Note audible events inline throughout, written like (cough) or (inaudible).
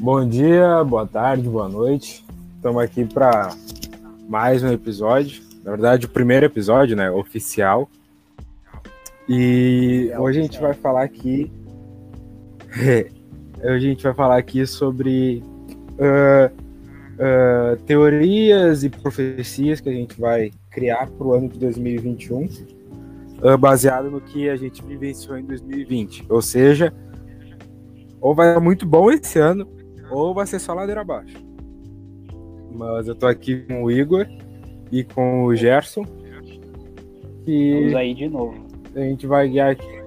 Bom dia, boa tarde, boa noite. Estamos aqui para mais um episódio. Na verdade, o primeiro episódio, né? Oficial. E hoje a gente vai falar aqui. (laughs) hoje a gente vai falar aqui sobre uh, uh, teorias e profecias que a gente vai criar para o ano de 2021, uh, baseado no que a gente vivenciou em 2020. Ou seja, ou vai ser muito bom esse ano, ou vai ser só ladeira abaixo. Mas eu tô aqui com o Igor e com o Gerson. E Vamos aí de novo. A gente vai guiar aqui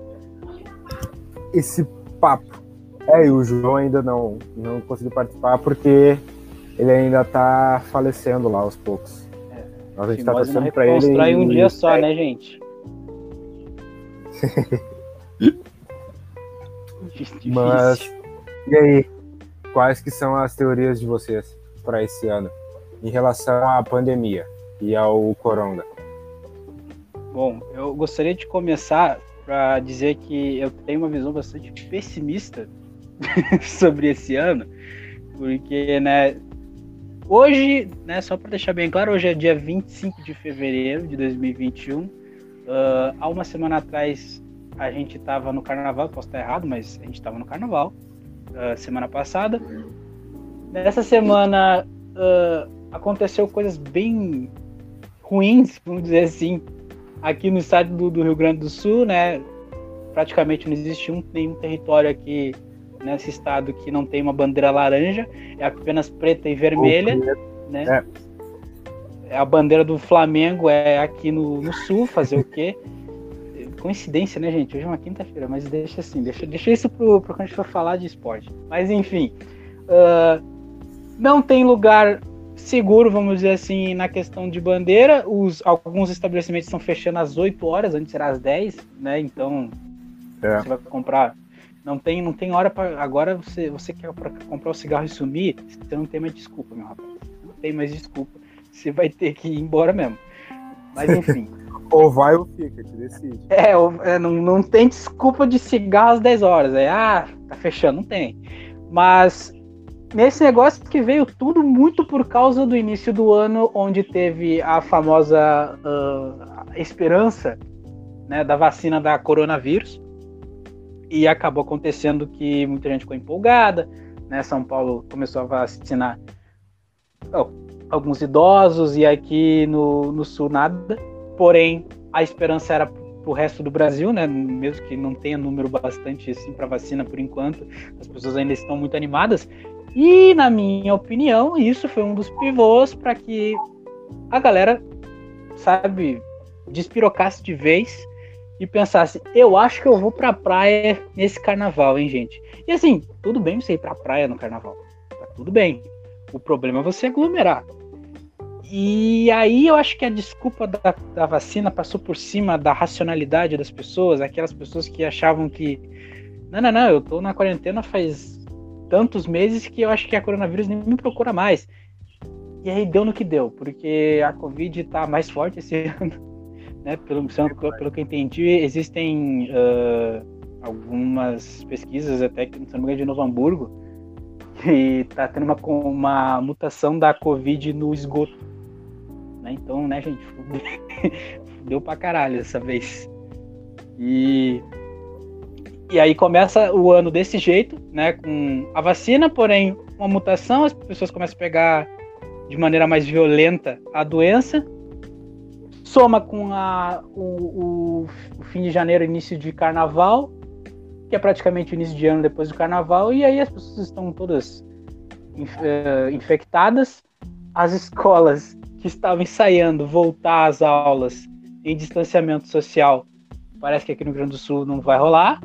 esse papo. É, e o João ainda não, não conseguiu participar porque ele ainda tá falecendo lá aos poucos. É. Nós a gente tá torcendo pra ele. Constrói um dia só, né, (laughs) gente? (laughs) Mas e aí, quais que são as teorias de vocês para esse ano em relação à pandemia e ao coronga? Bom, eu gostaria de começar para dizer que eu tenho uma visão bastante pessimista (laughs) sobre esse ano, porque, né, hoje, né, só para deixar bem claro, hoje é dia 25 de fevereiro de 2021. Uh, ah, há uma semana atrás a gente estava no carnaval, posso estar errado, mas a gente estava no carnaval, uh, semana passada. Nessa semana uh, aconteceu coisas bem ruins, vamos dizer assim, aqui no estado do, do Rio Grande do Sul, né? Praticamente não existe um, nenhum território aqui nesse estado que não tem uma bandeira laranja, é apenas preta e vermelha, né? É. é. A bandeira do Flamengo é aqui no, no sul, fazer o quê? Coincidência, né, gente? Hoje é uma quinta-feira, mas deixa assim, deixa, deixa isso pro, pro quando a gente for falar de esporte. Mas enfim, uh, não tem lugar seguro, vamos dizer assim, na questão de bandeira. Os, alguns estabelecimentos estão fechando às 8 horas, antes era às 10, né? Então é. você vai comprar. Não tem, não tem hora para agora você você quer para comprar o cigarro e sumir, você não tem mais desculpa, meu rapaz. Não tem mais desculpa. Você vai ter que ir embora mesmo. Mas enfim. (laughs) ou vai ou fica, te decide. É, é, não, não tem desculpa de cigarro às 10 horas. É, ah, tá fechando, não tem. Mas nesse negócio que veio tudo muito por causa do início do ano, onde teve a famosa uh, esperança né, da vacina da coronavírus. E acabou acontecendo que muita gente ficou empolgada, né? São Paulo começou a vacinar oh, alguns idosos e aqui no, no sul nada. Porém, a esperança era para o resto do Brasil, né? Mesmo que não tenha número bastante assim para vacina por enquanto, as pessoas ainda estão muito animadas. E, na minha opinião, isso foi um dos pivôs para que a galera, sabe, despirocasse de vez e pensasse: eu acho que eu vou pra praia nesse carnaval, hein, gente? E assim, tudo bem você ir pra praia no carnaval. Tá tudo bem. O problema é você aglomerar. E aí eu acho que a desculpa da, da vacina passou por cima da racionalidade das pessoas, aquelas pessoas que achavam que. Não, não, não, eu tô na quarentena faz tantos meses que eu acho que a coronavírus nem me procura mais. E aí deu no que deu, porque a Covid está mais forte esse (laughs) ano. Né? Pelo, pelo que eu entendi, existem uh, algumas pesquisas, até que, não me engano, de Novo Hamburgo, que está tendo uma, uma mutação da Covid no esgoto. Né? Então, né, gente, deu (laughs) pra caralho dessa vez. E e aí começa o ano desse jeito, né? Com a vacina, porém, uma mutação, as pessoas começam a pegar de maneira mais violenta a doença. Soma com a, o, o, o fim de janeiro, início de carnaval, que é praticamente o início de ano depois do carnaval, e aí as pessoas estão todas uh, infectadas. As escolas que estavam ensaiando voltar às aulas em distanciamento social, parece que aqui no Rio Grande do Sul não vai rolar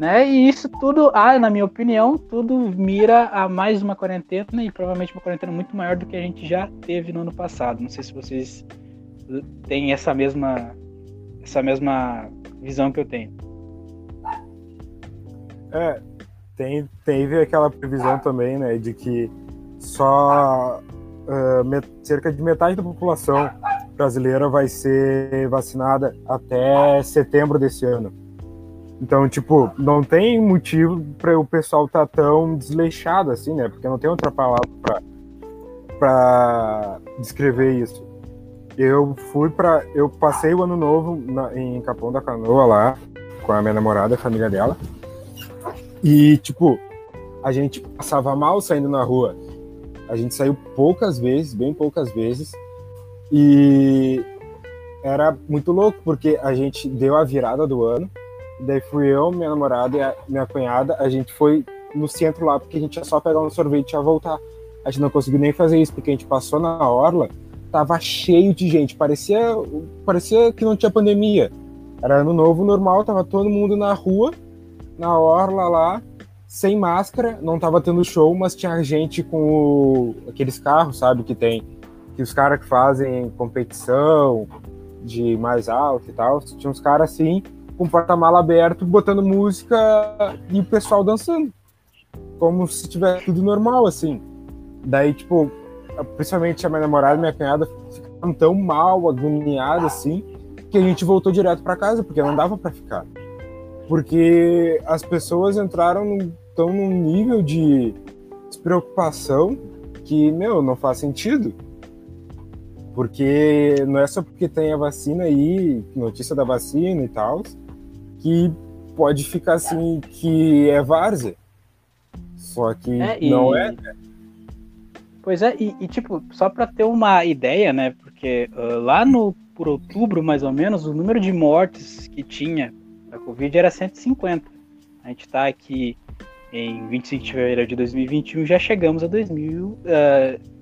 né? E isso tudo, ah, na minha opinião, tudo mira a mais uma quarentena e provavelmente uma quarentena muito maior do que a gente já teve no ano passado. Não sei se vocês têm essa mesma essa mesma visão que eu tenho. É, tem, teve aquela previsão também, né, de que só uh, cerca de metade da população brasileira vai ser vacinada até setembro desse ano. Então, tipo, não tem motivo para o pessoal estar tá tão desleixado assim, né? Porque não tem outra palavra para descrever isso. Eu fui para, eu passei o ano novo na, em Capão da Canoa lá com a minha namorada, a família dela. E tipo, a gente passava mal saindo na rua. A gente saiu poucas vezes, bem poucas vezes. E era muito louco porque a gente deu a virada do ano. Daí fui eu, minha namorada e a minha cunhada, a gente foi no centro lá porque a gente ia só pegar um sorvete e ia voltar a gente não conseguiu nem fazer isso, porque a gente passou na orla, tava cheio de gente, parecia, parecia que não tinha pandemia. Era ano novo normal, tava todo mundo na rua, na orla lá, sem máscara, não tava tendo show, mas tinha gente com o, aqueles carros, sabe, que tem, que os caras que fazem competição de mais alto e tal, tinha uns caras assim, com porta-mala aberto, botando música e o pessoal dançando. Como se tivesse tudo normal, assim. Daí, tipo, principalmente a minha namorada e minha cunhada ficaram tão mal, agoniadas assim, que a gente voltou direto para casa, porque não dava para ficar. Porque as pessoas entraram num, tão num nível de despreocupação que, meu, não faz sentido. Porque não é só porque tem a vacina aí, notícia da vacina e tal, que pode ficar assim que é várzea. Só que é, e... não é. Né? Pois é, e, e tipo, só para ter uma ideia, né? Porque uh, lá no por outubro, mais ou menos, o número de mortes que tinha da Covid era 150. A gente está aqui em 25 de fevereiro de 2021, já chegamos a 2.000, uh,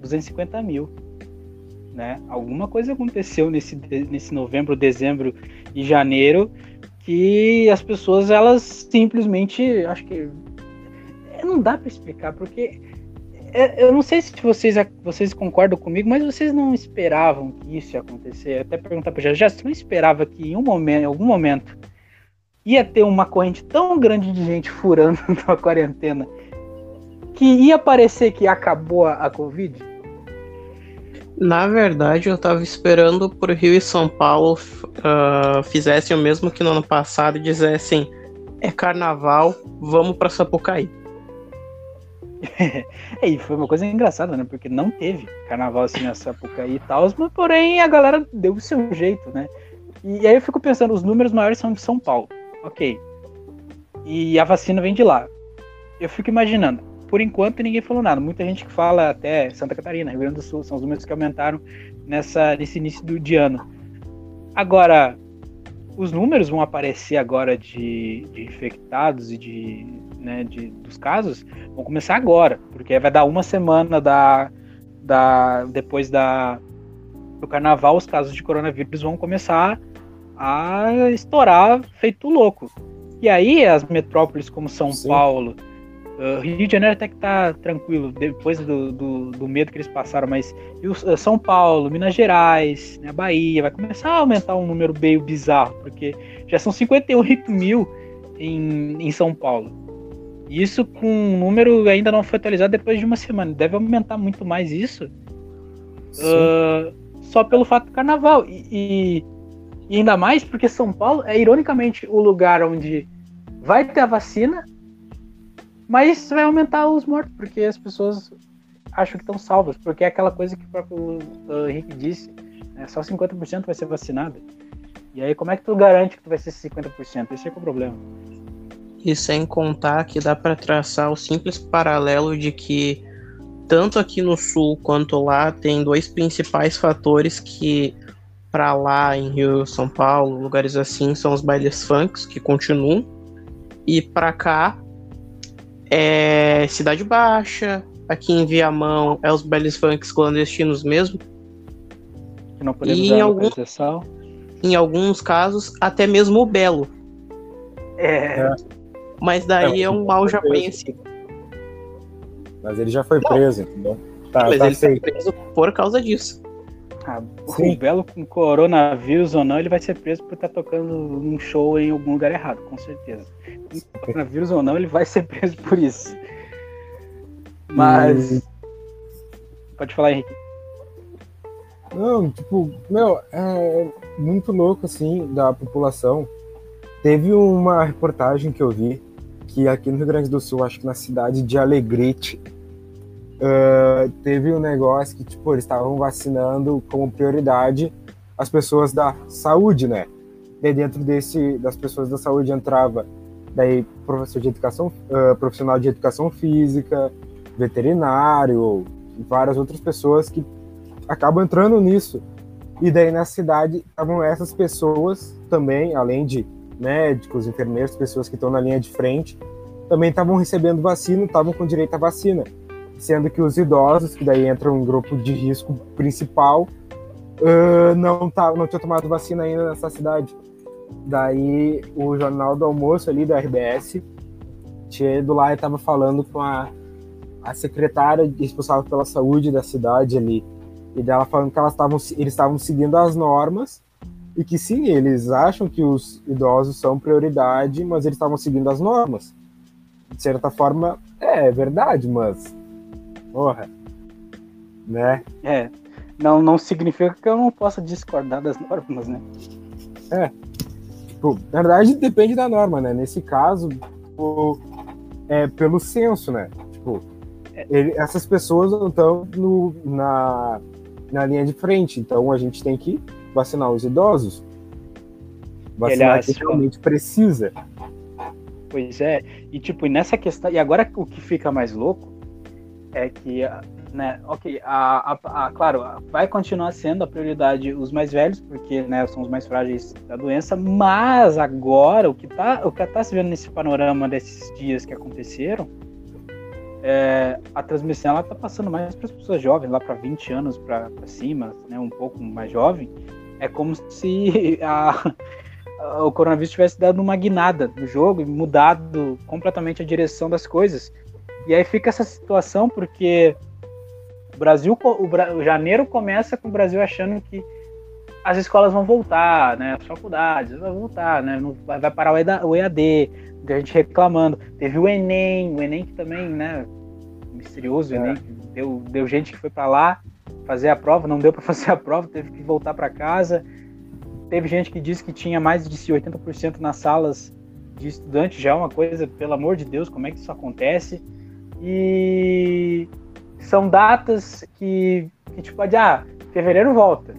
250 mil. Né? Alguma coisa aconteceu nesse, nesse novembro, dezembro e janeiro que as pessoas, elas simplesmente, acho que não dá para explicar, porque é, eu não sei se vocês, vocês concordam comigo, mas vocês não esperavam que isso ia acontecer. Até perguntar para já, você não esperava que em um momento, em algum momento, ia ter uma corrente tão grande de gente furando (laughs) na quarentena que ia parecer que acabou a, a Covid? Na verdade, eu estava esperando por Rio e São Paulo uh, fizessem o mesmo que no ano passado e dissessem: é carnaval, vamos para Sapucaí. (laughs) é, e foi uma coisa engraçada, né? Porque não teve carnaval assim na Sapucaí e tal, mas porém a galera deu o seu jeito, né? E, aí eu fico pensando, os números maiores são de São Paulo, ok. E a vacina vem de lá. Eu fico imaginando, por enquanto ninguém falou nada. Muita gente que fala até Santa Catarina, Rio Grande do Sul, são os números que aumentaram nessa, nesse início do, de ano. Agora, os números vão aparecer agora de, de infectados e de né, de, dos casos vão começar agora, porque vai dar uma semana da, da depois da, do carnaval, os casos de coronavírus vão começar a estourar feito louco. E aí as metrópoles como São Sim. Paulo, uh, Rio de Janeiro até que tá tranquilo, depois do, do, do medo que eles passaram, mas uh, São Paulo, Minas Gerais, né, Bahia, vai começar a aumentar um número meio bizarro, porque já são 58 mil em, em São Paulo. Isso com um número ainda não foi atualizado depois de uma semana. Deve aumentar muito mais isso. Uh, só pelo fato do carnaval. E, e, e, ainda mais porque São Paulo é ironicamente o lugar onde vai ter a vacina, mas vai aumentar os mortos, porque as pessoas acham que estão salvas. Porque é aquela coisa que o próprio uh, Henrique disse: né, só 50% vai ser vacinado. E aí, como é que tu garante que tu vai ser 50%? Esse é, é o problema. E sem contar que dá para traçar o simples paralelo de que tanto aqui no sul quanto lá tem dois principais fatores que para lá em Rio, São Paulo, lugares assim são os bailes funks que continuam e para cá é Cidade Baixa, aqui em Viamão é os bailes funks clandestinos mesmo. Que não podemos e em, algum, em alguns casos até mesmo o Belo. É. é. Mas daí é, é um mal já conhecido. Mas ele já foi preso, entendeu? Tá, mas tá ele foi preso por causa disso. Ah, o Belo com coronavírus ou não, ele vai ser preso por estar tocando um show em algum lugar errado, com certeza. Com coronavírus ou não, ele vai ser (laughs) preso por isso. Mas. Hum. Pode falar, Henrique. Não, tipo, meu, é muito louco, assim, da população Teve uma reportagem que eu vi que aqui no Rio Grande do Sul, acho que na cidade de Alegrete, uh, teve um negócio que, tipo, eles estavam vacinando como prioridade as pessoas da saúde, né? E dentro desse, das pessoas da saúde entrava daí professor de educação, uh, profissional de educação física, veterinário, várias outras pessoas que acabam entrando nisso. E daí na cidade estavam essas pessoas também, além de médicos, enfermeiros, pessoas que estão na linha de frente, também estavam recebendo vacina, estavam com direito à vacina. Sendo que os idosos, que daí entram em grupo de risco principal, uh, não, tá, não tinham tomado vacina ainda nessa cidade. Daí o Jornal do Almoço ali da RBS tinha ido lá estava falando com a, a secretária responsável pela saúde da cidade ali. E dela falando que elas tavam, eles estavam seguindo as normas e que sim, eles acham que os idosos são prioridade, mas eles estavam seguindo as normas. De certa forma, é, é verdade, mas. Porra. Né? É. Não, não significa que eu não possa discordar das normas, né? É. Tipo, na verdade, depende da norma, né? Nesse caso, tipo, é pelo senso, né? Tipo, é. ele, essas pessoas não estão na, na linha de frente, então a gente tem que vacinar os idosos. Vacinar Aliás, quem realmente precisa. Pois é, e tipo, nessa questão, e agora o que fica mais louco é que, né, ok, a, a, a, claro, vai continuar sendo a prioridade os mais velhos, porque, né, são os mais frágeis da doença, mas agora, o que tá, o que tá se vendo nesse panorama desses dias que aconteceram, é, a transmissão ela tá passando mais para as pessoas jovens, lá para 20 anos para cima, né, um pouco mais jovem, é como se (laughs) a, o coronavírus tivesse dado uma guinada no jogo e mudado completamente a direção das coisas. E aí fica essa situação porque o Brasil, o, o janeiro começa com o Brasil achando que as escolas vão voltar, né? As faculdades vão voltar, né? Não vai, vai parar o EAD, a gente reclamando. Teve o Enem, o Enem que também, né? Misterioso, o Enem, é. deu, deu gente que foi para lá fazer a prova, não deu para (laughs) fazer a prova, teve que voltar para casa. Teve gente que disse que tinha mais de 80% nas salas de estudante, já é uma coisa, pelo amor de Deus, como é que isso acontece? E são datas que, que tipo, ah, fevereiro volta.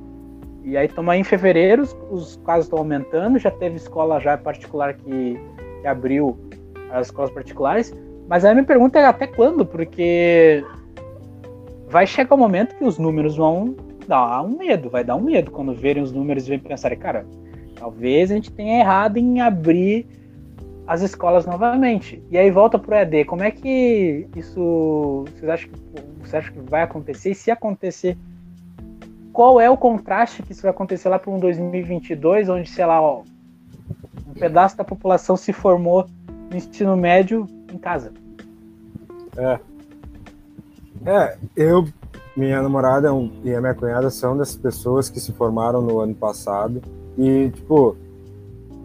E aí aí em fevereiro, os casos estão aumentando, já teve escola já particular que, que abriu as escolas particulares. Mas aí a minha pergunta é até quando? Porque vai chegar o um momento que os números vão dar um medo, vai dar um medo quando verem os números e vem pensar, cara, talvez a gente tenha errado em abrir as escolas novamente. E aí volta pro ED. Como é que isso vocês acham, você acha que vai acontecer? E se acontecer, qual é o contraste que isso vai acontecer lá para um 2022, onde, sei lá, ó, um pedaço da população se formou no ensino médio em casa? É. É, eu, minha namorada e a minha cunhada são dessas pessoas que se formaram no ano passado e, tipo,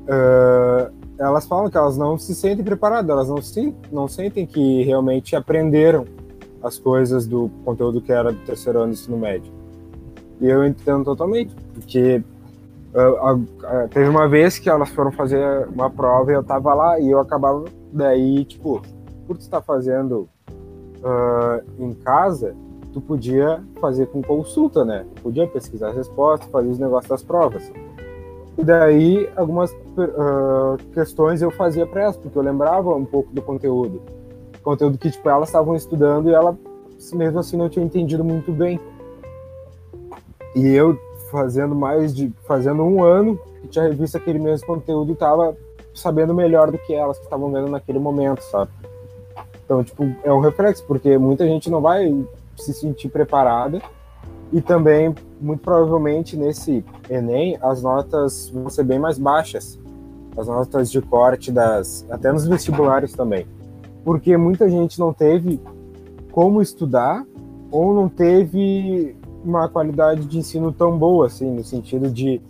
uh, elas falam que elas não se sentem preparadas, elas não, se, não sentem que realmente aprenderam as coisas do conteúdo que era do terceiro ano do ensino médio. E eu entendo totalmente, porque uh, uh, teve uma vez que elas foram fazer uma prova e eu tava lá e eu acabava daí, tipo, por tu estar fazendo uh, em casa, tu podia fazer com consulta, né? Tu podia pesquisar as respostas, fazer os negócios das provas. E daí, algumas uh, questões eu fazia para elas, porque eu lembrava um pouco do conteúdo. Conteúdo que, tipo, elas estavam estudando e ela, mesmo assim, não tinha entendido muito bem. E eu, fazendo mais de... Fazendo um ano, que tinha visto aquele mesmo conteúdo e tava sabendo melhor do que elas que estavam vendo naquele momento, sabe? Então, tipo, é um reflexo, porque muita gente não vai se sentir preparada e também, muito provavelmente, nesse Enem, as notas vão ser bem mais baixas. As notas de corte das. até nos vestibulares também. Porque muita gente não teve como estudar ou não teve uma qualidade de ensino tão boa, assim, no sentido de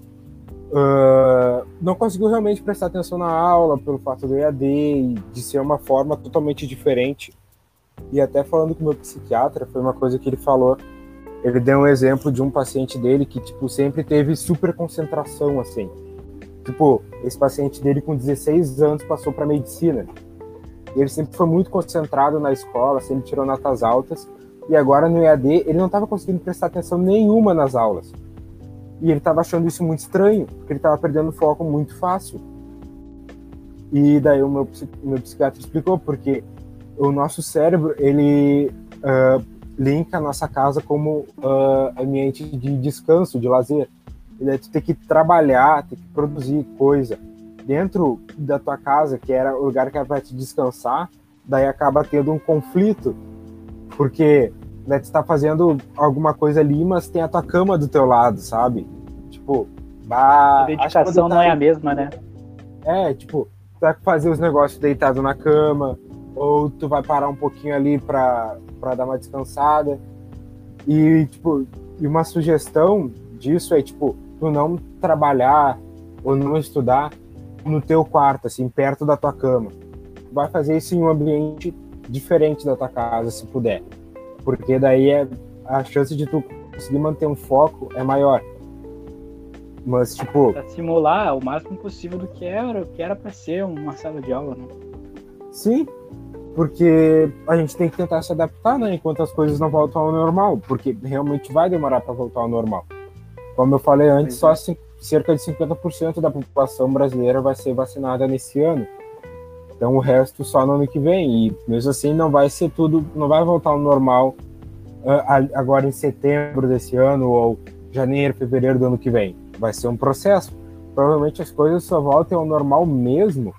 uh, não conseguiu realmente prestar atenção na aula pelo fato do EAD e de ser uma forma totalmente diferente. E até falando com o meu psiquiatra, foi uma coisa que ele falou. Ele deu um exemplo de um paciente dele que, tipo, sempre teve super concentração, assim. Tipo, esse paciente dele com 16 anos passou para medicina. Ele sempre foi muito concentrado na escola, sempre tirou notas altas. E agora no EAD ele não estava conseguindo prestar atenção nenhuma nas aulas. E ele estava achando isso muito estranho, porque ele estava perdendo foco muito fácil. E daí o meu, meu psiquiatra explicou porque o nosso cérebro ele uh, linka a nossa casa como uh, ambiente de descanso, de lazer. E daí tu tem que trabalhar, tem que produzir coisa dentro da tua casa, que era o lugar que era para te descansar, daí acaba tendo um conflito, porque né, tu tá fazendo alguma coisa ali, mas tem a tua cama do teu lado, sabe? Tipo, bah, a dedicação não tá... é a mesma, né? É, tipo, tu vai fazer os negócios deitado na cama, ou tu vai parar um pouquinho ali para dar uma descansada. E, tipo, e uma sugestão disso é, tipo, tu não trabalhar ou não estudar no teu quarto, assim, perto da tua cama. Vai fazer isso em um ambiente diferente da tua casa, se puder. Porque daí é, a chance de tu conseguir manter um foco é maior. Mas, tipo. Pra simular o máximo possível do que era, que era pra ser uma sala de aula, né? Sim, porque a gente tem que tentar se adaptar, né? Enquanto as coisas não voltam ao normal, porque realmente vai demorar para voltar ao normal. Como eu falei antes, só assim, cerca de 50% da população brasileira vai ser vacinada nesse ano. Então o resto só no ano que vem. E mesmo assim não vai ser tudo, não vai voltar ao normal uh, agora em setembro desse ano ou janeiro, fevereiro do ano que vem. Vai ser um processo. Provavelmente as coisas só voltem ao normal mesmo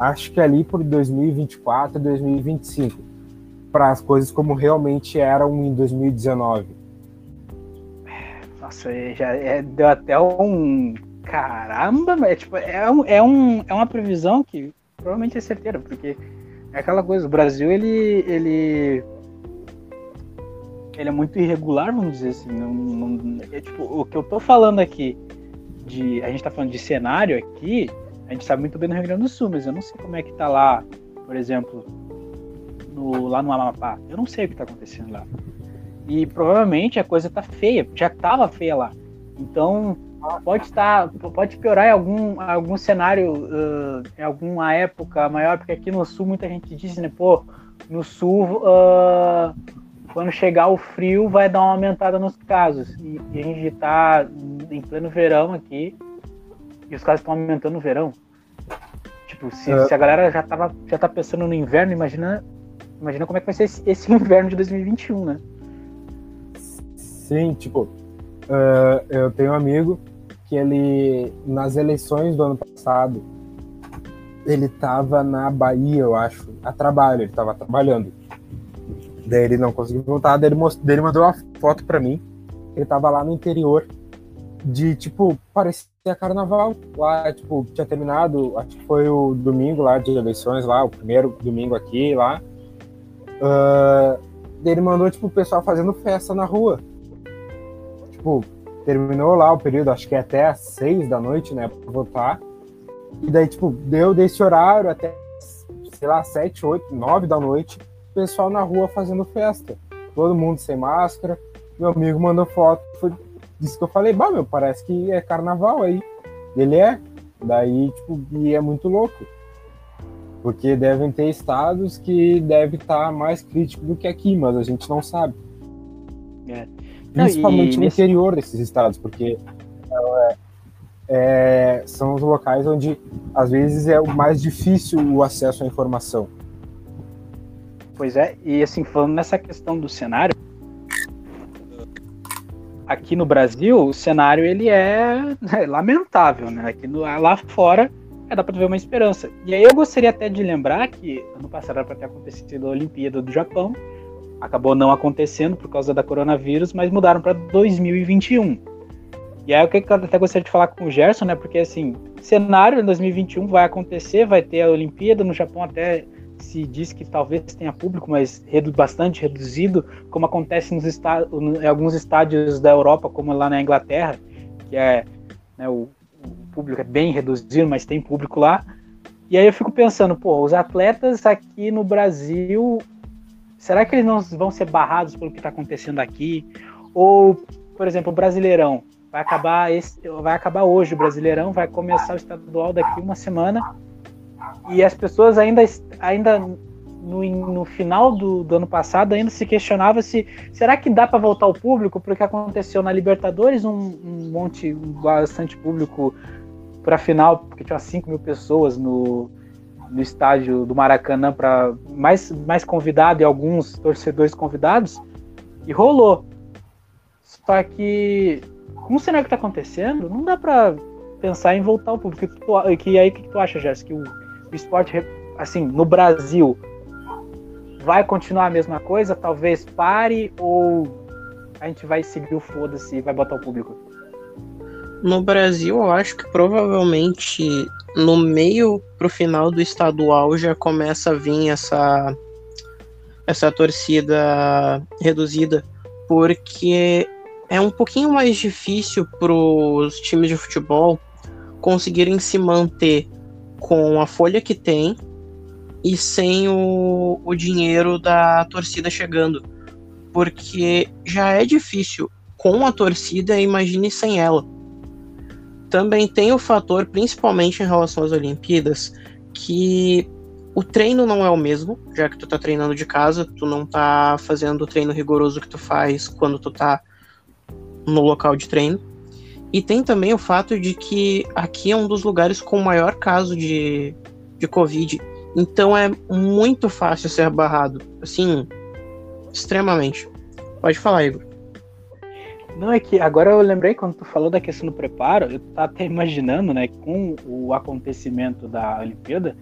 acho que ali por 2024, 2025, para as coisas como realmente eram em 2019. Nossa, já é, deu até um caramba, é, tipo, é, um, é, um, é uma previsão que provavelmente é certeira, porque é aquela coisa, o Brasil ele ele ele é muito irregular, vamos dizer assim, não, não, é, tipo, o que eu tô falando aqui de a gente tá falando de cenário aqui, a gente sabe muito bem no Rio Grande do Sul, mas eu não sei como é que tá lá, por exemplo, no, lá no Amapá. Eu não sei o que tá acontecendo lá. E provavelmente a coisa tá feia, já tava feia lá. Então, pode estar, pode piorar em algum, algum cenário, uh, em alguma época maior, porque aqui no sul muita gente diz, né, pô, no sul, uh, quando chegar o frio, vai dar uma aumentada nos casos. E, a gente tá em pleno verão aqui, e os caras estão aumentando no verão. Tipo, se, é. se, a galera já, tava, já tá pensando no inverno, imagina, imagina como é que vai ser esse, esse (laughs) inverno de 2021, né? Sim, tipo, uh, eu tenho um amigo que ele, nas eleições do ano passado, ele tava na Bahia, eu acho, a trabalho, ele tava trabalhando. Daí ele não conseguiu voltar, daí ele, most... daí ele mandou uma foto para mim, ele tava lá no interior, de, tipo, parecia carnaval lá, tipo, tinha terminado, acho que foi o domingo lá de eleições lá, o primeiro domingo aqui lá. Uh, ele mandou, tipo, o pessoal fazendo festa na rua. Tipo, terminou lá o período, acho que é até às seis da noite, né, pra votar. E daí, tipo, deu desse horário até, sei lá, sete, oito, nove da noite, o pessoal na rua fazendo festa. Todo mundo sem máscara. Meu amigo mandou foto, foi disse que eu falei, bah, meu, parece que é carnaval aí. Ele é. Daí, tipo, e é muito louco. Porque devem ter estados que deve estar tá mais crítico do que aqui, mas a gente não sabe. É. Principalmente no nesse... interior desses estados, porque é, é, são os locais onde às vezes é o mais difícil o acesso à informação. Pois é, e assim, falando nessa questão do cenário, aqui no Brasil, o cenário ele é, (laughs) é lamentável, né? Aqui no, lá fora é, dá para ver uma esperança. E aí eu gostaria até de lembrar que ano passado era para ter acontecido a Olimpíada do Japão, acabou não acontecendo por causa da coronavírus, mas mudaram para 2021. E aí o que eu até gostaria de falar com o Gerson, né? Porque assim, cenário em 2021 vai acontecer, vai ter a Olimpíada no Japão até se diz que talvez tenha público, mas redu bastante reduzido, como acontece nos em alguns estádios da Europa, como lá na Inglaterra, que é né, o, o, público é bem reduzido, mas tem público lá. E aí eu fico pensando, pô, os atletas aqui no Brasil, será que eles não vão ser barrados pelo que está acontecendo aqui? Ou, por exemplo, o Brasileirão, Vai acabar, esse, vai acabar hoje o Brasileirão, vai começar o estadual daqui uma semana. E as pessoas ainda, ainda no, no final do, do, ano passado ainda se questionava se será que dá para voltar ao público? Porque aconteceu na Libertadores um, um monte um bastante público para final porque tinha 5 mil pessoas no, no estádio do Maracanã para mais mais convidado e alguns torcedores convidados e rolou. Só que com o cenário que está acontecendo não dá para pensar em voltar ao público. Que, que aí que tu acha Jéssica? Que o, o esporte assim no Brasil vai continuar a mesma coisa? Talvez pare ou a gente vai seguir o foda-se e vai botar o público? No Brasil, eu acho que provavelmente no meio pro final do estadual já começa a vir essa essa torcida reduzida, porque é um pouquinho mais difícil pros times de futebol conseguirem se manter com a folha que tem e sem o, o dinheiro da torcida chegando. Porque já é difícil com a torcida, imagine sem ela. Também tem o fator, principalmente em relação às Olimpíadas, que o treino não é o mesmo, já que tu tá treinando de casa, tu não tá fazendo o treino rigoroso que tu faz quando tu tá no local de treino. E tem também o fato de que aqui é um dos lugares com maior caso de, de Covid. Então é muito fácil ser barrado. Assim, extremamente. Pode falar, Igor. Não, é que agora eu lembrei quando tu falou da questão do preparo, eu tava até imaginando, né, com o acontecimento da Olimpíada,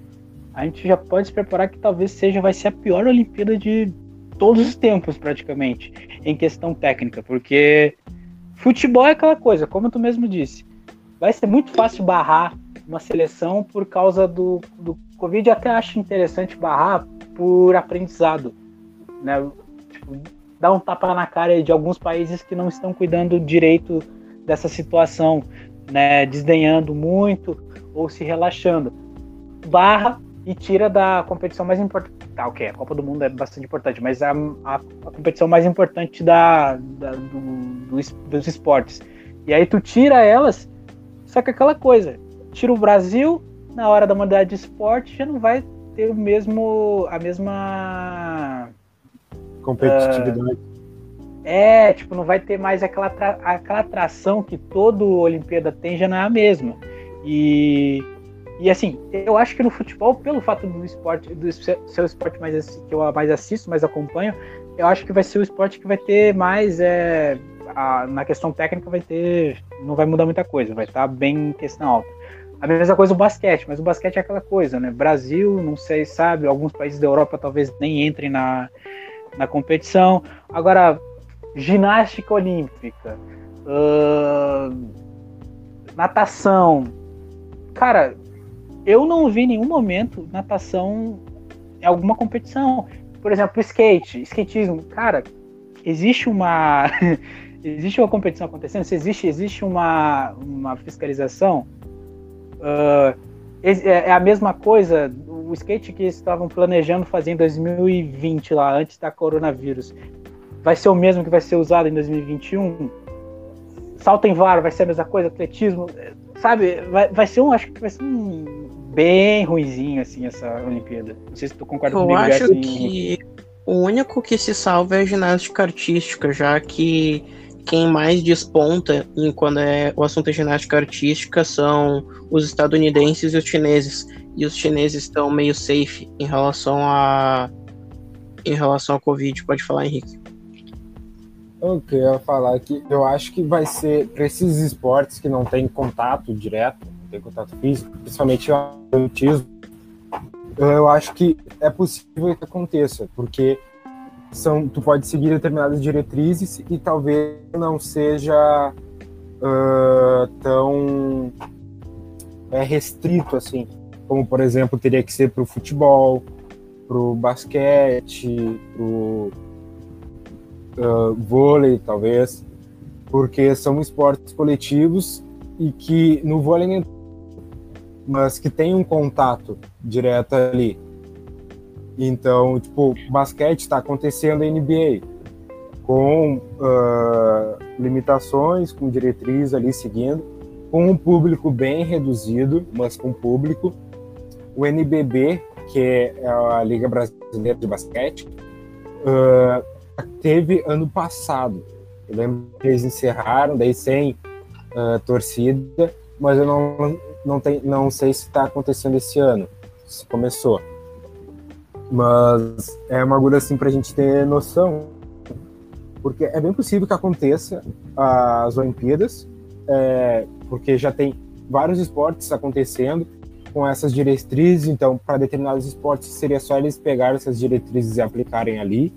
a gente já pode se preparar que talvez seja, vai ser a pior Olimpíada de todos os tempos, praticamente, em questão técnica, porque futebol é aquela coisa, como tu mesmo disse, vai ser muito fácil barrar uma seleção por causa do, do Covid até acho interessante barrar por aprendizado, né? Tipo, dar um tapa na cara de alguns países que não estão cuidando direito dessa situação, né? Desdenhando muito ou se relaxando. Barra e tira da competição mais importante. Tá, ok, a Copa do Mundo é bastante importante, mas a, a, a competição mais importante da, da do, do, dos esportes. E aí tu tira elas, só que aquela coisa, tira o Brasil, na hora da modalidade de esporte já não vai ter o mesmo a mesma competitividade. Uh, é, tipo, não vai ter mais aquela, aquela atração que todo Olimpíada tem, já não é a mesma. E, e assim, eu acho que no futebol, pelo fato do esporte, do ser o esporte mais que eu mais assisto, mais acompanho, eu acho que vai ser o esporte que vai ter mais é, a, na questão técnica vai ter, não vai mudar muita coisa, vai estar bem em questão alta. A mesma coisa o basquete, mas o basquete é aquela coisa, né? Brasil, não sei, sabe, alguns países da Europa talvez nem entrem na, na competição. Agora, ginástica olímpica, uh, natação. Cara, eu não vi em nenhum momento natação em alguma competição. Por exemplo, skate, skatismo. Cara, existe uma (laughs) existe uma competição acontecendo? Se existe, existe uma, uma fiscalização? Uh, é a mesma coisa, o skate que estavam planejando fazer em 2020, lá antes da coronavírus, vai ser o mesmo que vai ser usado em 2021? Salto em vara vai ser a mesma coisa, atletismo, sabe? Vai, vai ser um, acho que vai ser um bem ruizinho assim essa Olimpíada. Não sei se tu concorda Eu comigo. Eu acho assim... que o único que se salva é a ginástica artística, já que quem mais desponta em quando é o assunto é ginástica artística são os estadunidenses e os chineses. E os chineses estão meio safe em relação a em relação ao Covid. Pode falar, Henrique. Eu queria falar que eu acho que vai ser para esses esportes que não tem contato direto, não tem contato físico, principalmente o atletismo, eu acho que é possível que aconteça, porque são, tu pode seguir determinadas diretrizes e talvez não seja uh, tão é, restrito assim, como por exemplo teria que ser para o futebol, para o basquete, para uh, vôlei talvez, porque são esportes coletivos e que no vôlei mas que tem um contato direto ali então, tipo, basquete está acontecendo na NBA com uh, limitações, com diretrizes ali seguindo, com um público bem reduzido, mas com público. O NBB, que é a Liga Brasileira de Basquete, uh, teve ano passado. Eu lembro que eles encerraram, daí sem uh, torcida, mas eu não, não, tem, não sei se está acontecendo esse ano, se começou. Mas é uma agulha assim para a gente ter noção, porque é bem possível que aconteça as Olimpíadas, é, porque já tem vários esportes acontecendo com essas diretrizes, então para determinados esportes seria só eles pegarem essas diretrizes e aplicarem ali,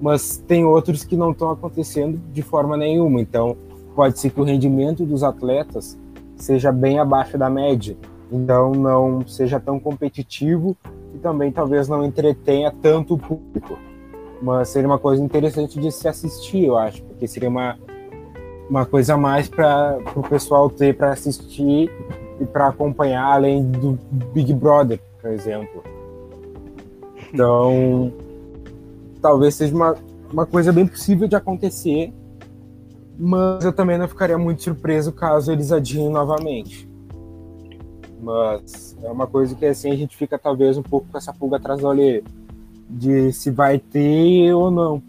mas tem outros que não estão acontecendo de forma nenhuma, então pode ser que o rendimento dos atletas seja bem abaixo da média, então não seja tão competitivo e também talvez não entretenha tanto o público. Mas seria uma coisa interessante de se assistir, eu acho, porque seria uma, uma coisa a mais para o pessoal ter para assistir e para acompanhar, além do Big Brother, por exemplo. Então, talvez seja uma, uma coisa bem possível de acontecer, mas eu também não ficaria muito surpreso caso eles adiem novamente. Mas é uma coisa que assim a gente fica talvez um pouco com essa pulga atrás da orelha de se vai ter ou não.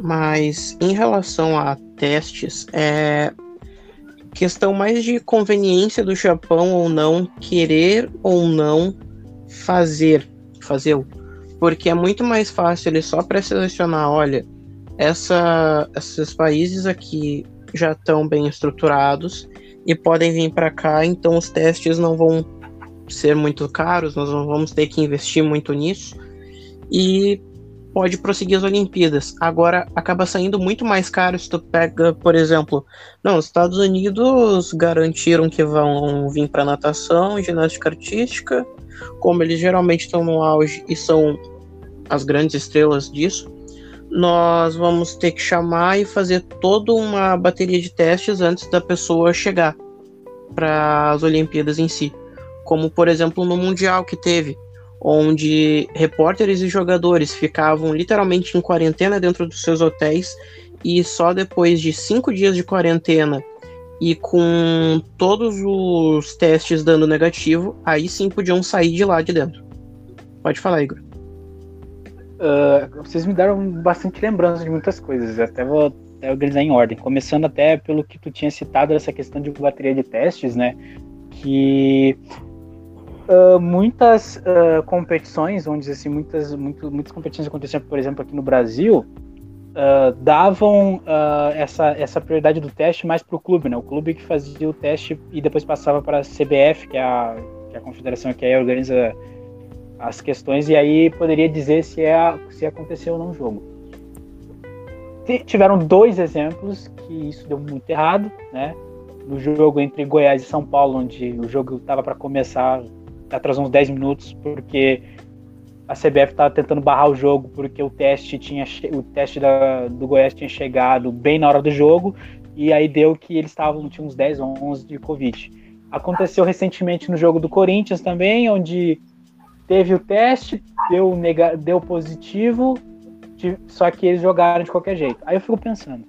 Mas em relação a testes, é questão mais de conveniência do Japão ou não querer ou não fazer fazê-lo. Porque é muito mais fácil ele só pré-selecionar, olha, essa, esses países aqui já estão bem estruturados e podem vir para cá, então os testes não vão ser muito caros, nós não vamos ter que investir muito nisso e pode prosseguir as Olimpíadas. Agora acaba saindo muito mais caro se tu pega, por exemplo, não, os Estados Unidos garantiram que vão vir para natação, ginástica artística, como eles geralmente estão no auge e são as grandes estrelas disso, nós vamos ter que chamar e fazer toda uma bateria de testes antes da pessoa chegar para as Olimpíadas em si. Como, por exemplo, no Mundial que teve, onde repórteres e jogadores ficavam literalmente em quarentena dentro dos seus hotéis e só depois de cinco dias de quarentena e com todos os testes dando negativo, aí sim podiam sair de lá de dentro. Pode falar, Igor. Uh, vocês me deram bastante lembrança de muitas coisas, até vou até organizar em ordem. Começando até pelo que tu tinha citado, essa questão de bateria de testes, né? Que uh, muitas uh, competições, vamos dizer assim, muitas, muito, muitas competições acontecendo, por exemplo, aqui no Brasil, uh, davam uh, essa, essa prioridade do teste mais para o clube, né? O clube que fazia o teste e depois passava para a CBF, que é a, que é a confederação que aí organiza as questões, e aí poderia dizer se, é, se aconteceu ou não o jogo. Tiveram dois exemplos que isso deu muito errado, né? No jogo entre Goiás e São Paulo, onde o jogo estava para começar, atrasou uns 10 minutos, porque a CBF estava tentando barrar o jogo porque o teste tinha o teste da, do Goiás tinha chegado bem na hora do jogo e aí deu que eles estavam tinha uns 10 ou 11 de covid. Aconteceu recentemente no jogo do Corinthians também, onde teve o teste, deu nega, deu positivo, só que eles jogaram de qualquer jeito. Aí eu fico pensando,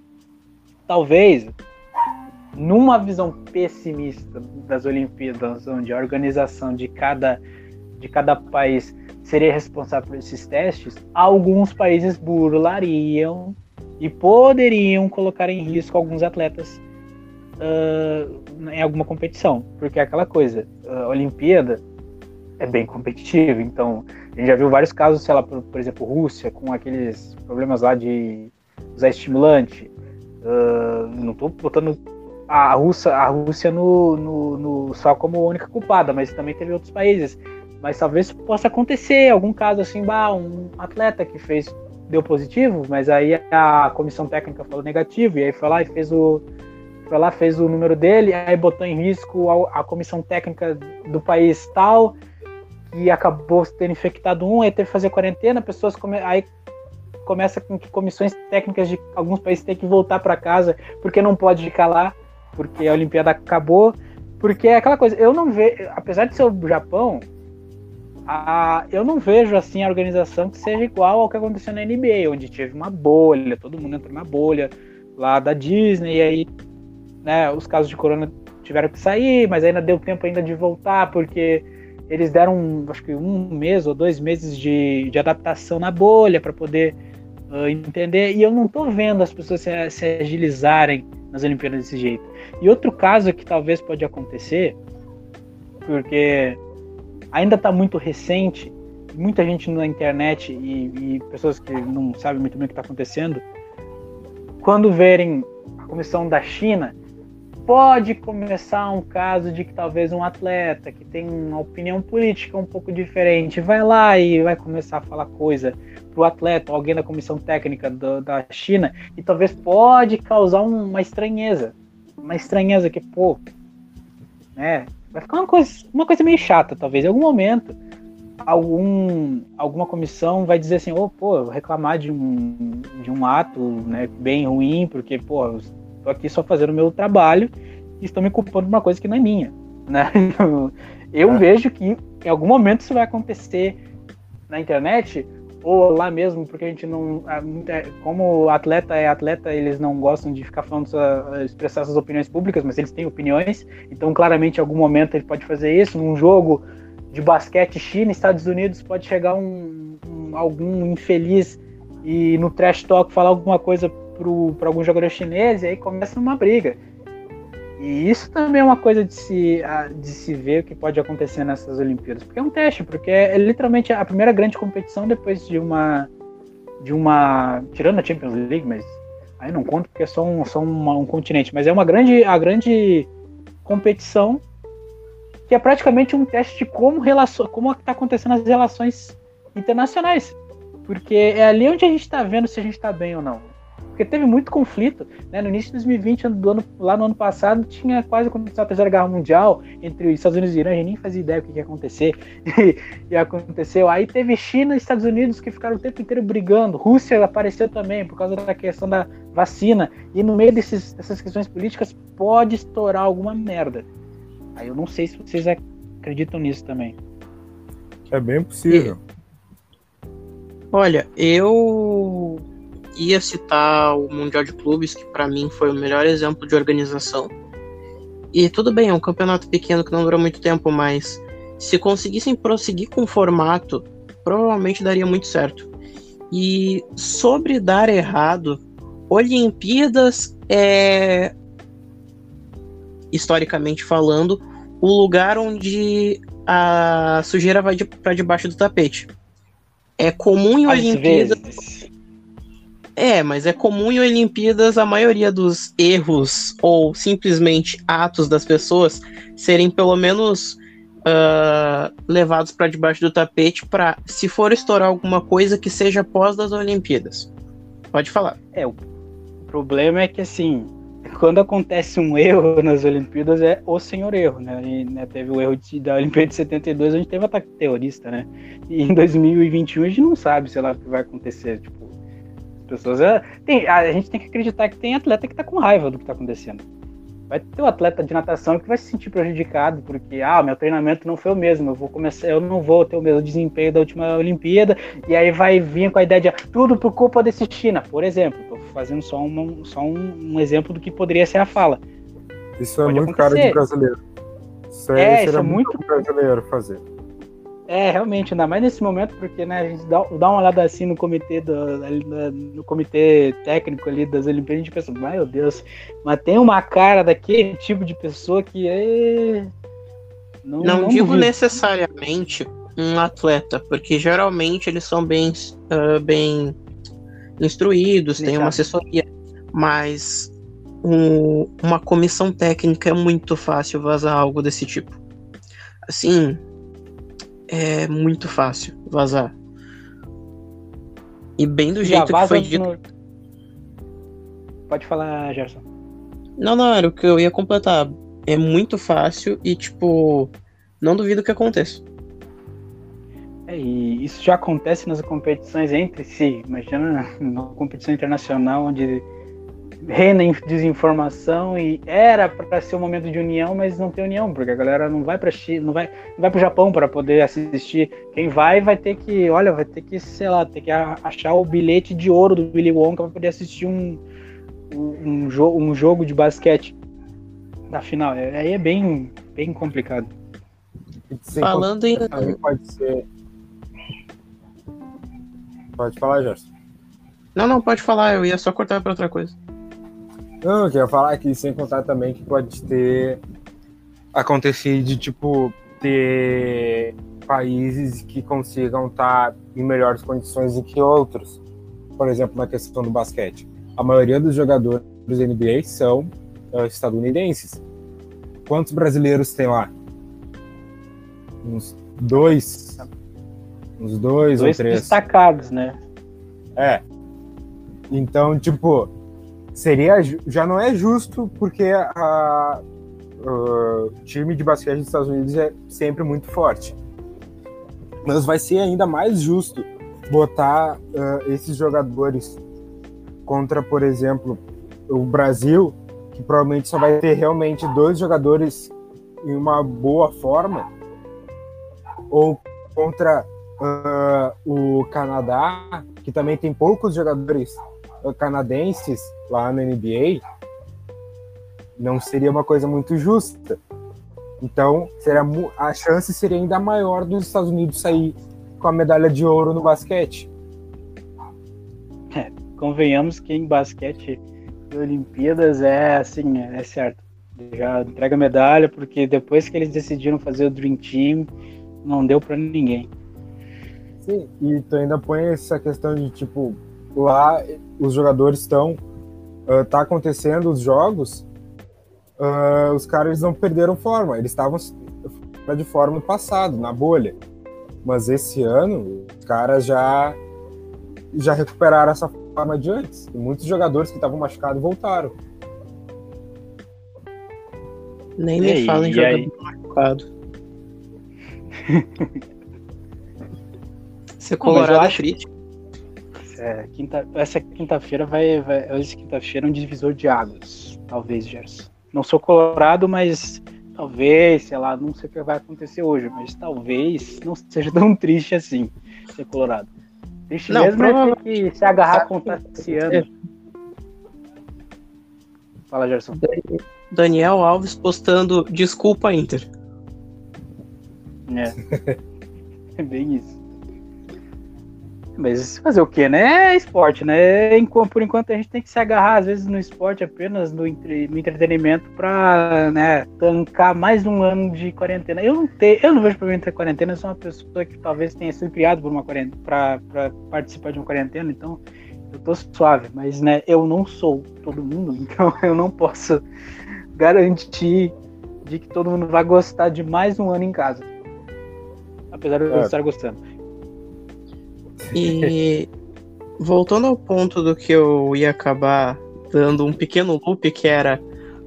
talvez numa visão pessimista das Olimpíadas, onde a organização de cada de cada país seria responsável por esses testes, alguns países burlariam e poderiam colocar em risco alguns atletas uh, em alguma competição, porque é aquela coisa, a Olimpíada é bem competitiva, então a gente já viu vários casos, sei lá, por, por exemplo, Rússia, com aqueles problemas lá de usar estimulante, uh, não estou botando a Rússia, a Rússia no, no, no, só como única culpada, mas também teve outros países mas talvez possa acontecer algum caso assim, bah, um atleta que fez deu positivo, mas aí a comissão técnica falou negativo e aí foi lá e fez o foi lá fez o número dele, aí botou em risco a, a comissão técnica do país tal e acabou tendo infectado um, aí teve que fazer quarentena, pessoas come, aí começa com que comissões técnicas de alguns países têm que voltar para casa porque não pode ficar lá, porque a Olimpíada acabou, porque é aquela coisa, eu não vejo, apesar de ser o Japão, a, eu não vejo assim a organização que seja igual ao que aconteceu na NBA, onde teve uma bolha, todo mundo entrou na bolha lá da Disney, e aí né, os casos de corona tiveram que sair, mas ainda deu tempo ainda de voltar, porque eles deram acho que um mês ou dois meses de, de adaptação na bolha para poder uh, entender. E eu não estou vendo as pessoas se, se, agilizarem nas Olimpíadas desse jeito. E outro caso que talvez pode acontecer, porque ainda está muito recente, muita gente na internet e, e pessoas que não sabem muito bem o que está acontecendo, quando verem a comissão da China pode começar um caso de que talvez um atleta que tem uma opinião política um pouco diferente vai lá e vai começar a falar coisa para o atleta, alguém da comissão técnica do, da China, e talvez pode causar uma estranheza. Uma estranheza que, pô, né? Vai ficar uma coisa, uma coisa meio chata, talvez. Em algum momento, algum, alguma comissão vai dizer assim, oh, pô, reclamar de um, de um ato né, bem ruim, porque, pô, Estou aqui só fazendo o meu trabalho e estão me culpando por uma coisa que não é minha. (laughs) Né? Eu é. vejo que em algum momento isso vai acontecer na internet ou lá mesmo, porque a gente não. Como atleta é atleta, eles não gostam de ficar falando, expressar suas opiniões públicas, mas eles têm opiniões, então claramente em algum momento ele pode fazer isso. Num jogo de basquete China, Estados Unidos, pode chegar um, um algum infeliz e no trash talk falar alguma coisa para algum jogador chinês e aí começa uma briga. E isso também é uma coisa de se, de se ver o que pode acontecer nessas Olimpíadas, porque é um teste, porque é literalmente a primeira grande competição depois de uma de uma tirando a Champions League, mas aí não conto porque é só um, só uma, um continente, mas é uma grande a grande competição que é praticamente um teste de como relacion, como está acontecendo as relações internacionais, porque é ali onde a gente está vendo se a gente está bem ou não porque teve muito conflito. Né? No início de 2020, do ano, lá no ano passado, tinha quase começado a Terceira Guerra Mundial entre os Estados Unidos e Irã, a gente nem fazia ideia do que ia acontecer. (laughs) e aconteceu. Aí teve China e Estados Unidos que ficaram o tempo inteiro brigando. Rússia apareceu também por causa da questão da vacina. E no meio desses, dessas questões políticas pode estourar alguma merda. Aí eu não sei se vocês acreditam nisso também. É bem possível. Olha, eu ia citar o Mundial de Clubes, que para mim foi o melhor exemplo de organização. E tudo bem, é um campeonato pequeno que não durou muito tempo, mas se conseguissem prosseguir com o formato, provavelmente daria muito certo. E sobre dar errado, Olimpíadas é, historicamente falando, o lugar onde a sujeira vai de, para debaixo do tapete. É comum em Às Olimpíadas. Vezes. É, mas é comum em Olimpíadas a maioria dos erros ou simplesmente atos das pessoas serem pelo menos uh, levados para debaixo do tapete para, se for estourar alguma coisa, que seja após das Olimpíadas. Pode falar. É, o problema é que assim, quando acontece um erro nas Olimpíadas é o senhor erro, né? E, né, teve o erro de, da Olimpíada de 72, a gente teve ataque terrorista, né? E em 2021 a gente não sabe, sei lá, o que vai acontecer. Tipo, pessoas. É, tem, a gente tem que acreditar que tem atleta que tá com raiva do que tá acontecendo. Vai ter o um atleta de natação que vai se sentir prejudicado porque, ah, meu treinamento não foi o mesmo, eu vou começar, eu não vou ter o mesmo desempenho da última Olimpíada, e aí vai vir com a ideia de tudo por culpa desse China, por exemplo. Tô fazendo só, um, só um, um exemplo do que poderia ser a fala. Isso é Pode é muito acontecer. cara de brasileiro. Isso é, é, isso é muito brasileiro fazer. É, realmente, ainda mais nesse momento, porque né, a gente dá, dá uma olhada assim no comitê do, no comitê técnico ali das Olimpíadas, a gente pensa, meu Deus, mas tem uma cara daquele tipo de pessoa que é. Não, não, não digo necessariamente um atleta, porque geralmente eles são bem, uh, bem instruídos, têm uma assessoria, mas um, uma comissão técnica é muito fácil vazar algo desse tipo. Assim, é muito fácil vazar. E bem do jeito que foi dito. No... Pode falar, Gerson. Não, não, era o que eu ia completar. É muito fácil e, tipo, não duvido que aconteça. É, e isso já acontece nas competições entre si. Imagina numa competição internacional onde reina em desinformação e era para ser um momento de união, mas não tem união, porque a galera não vai para não vai, não vai para o Japão para poder assistir. Quem vai vai ter que, olha, vai ter que, sei lá, ter que achar o bilhete de ouro do Willy Wonka para poder assistir um, um, um, jo um jogo de basquete na final. É, aí é bem, bem complicado. Falando em. Pode ser. Pode falar, Gerson. Não, não, pode falar, eu ia só cortar para outra coisa. Não, eu queria falar que sem contar também que pode ter acontecido de tipo ter países que consigam estar em melhores condições do que outros. Por exemplo, na questão do basquete. A maioria dos jogadores da NBA são uh, estadunidenses. Quantos brasileiros tem lá? Uns dois. Uns dois, dois ou três. destacados, né? É. Então, tipo, seria já não é justo porque a, o time de basquete dos Estados Unidos é sempre muito forte. Mas vai ser ainda mais justo botar uh, esses jogadores contra, por exemplo, o Brasil, que provavelmente só vai ter realmente dois jogadores em uma boa forma, ou contra uh, o Canadá, que também tem poucos jogadores canadenses lá na NBA, não seria uma coisa muito justa. Então, seria, a chance seria ainda maior dos Estados Unidos sair com a medalha de ouro no basquete. É, convenhamos que em basquete de Olimpíadas é assim, é certo. Já entrega medalha, porque depois que eles decidiram fazer o Dream Team, não deu para ninguém. Sim, e tu ainda põe essa questão de tipo, lá os jogadores estão. Uh, tá acontecendo os jogos, uh, os caras não perderam forma, eles estavam de forma no passado, na bolha. Mas esse ano, os caras já, já recuperaram essa forma de antes. E muitos jogadores que estavam machucados voltaram. Nem me fala em jogador machucado. (laughs) Ser colorado eu acho crítico. É, quinta, essa quinta-feira vai, vai. Essa quinta-feira é um divisor de águas, talvez, Gerson. Não sou colorado, mas talvez, sei lá, não sei o que vai acontecer hoje, mas talvez não seja (laughs) tão triste assim ser colorado. Triste não, mesmo é ter que se agarrar com o Tassiano. Fala, Gerson. Daniel Alves postando desculpa, Inter. É. (laughs) é bem isso. Mas fazer o que, né? É esporte, né? Por enquanto a gente tem que se agarrar, às vezes, no esporte apenas, no, entre, no entretenimento, pra né, tancar mais um ano de quarentena. Eu não, te, eu não vejo problema ter quarentena, eu sou uma pessoa que talvez tenha sido criado por uma quarentena, pra, pra participar de uma quarentena, então eu tô suave, mas né, eu não sou todo mundo, (laughs) então eu não posso garantir de que todo mundo vai gostar de mais um ano em casa. Apesar de eu é. estar gostando. E voltando ao ponto do que eu ia acabar dando um pequeno loop, que era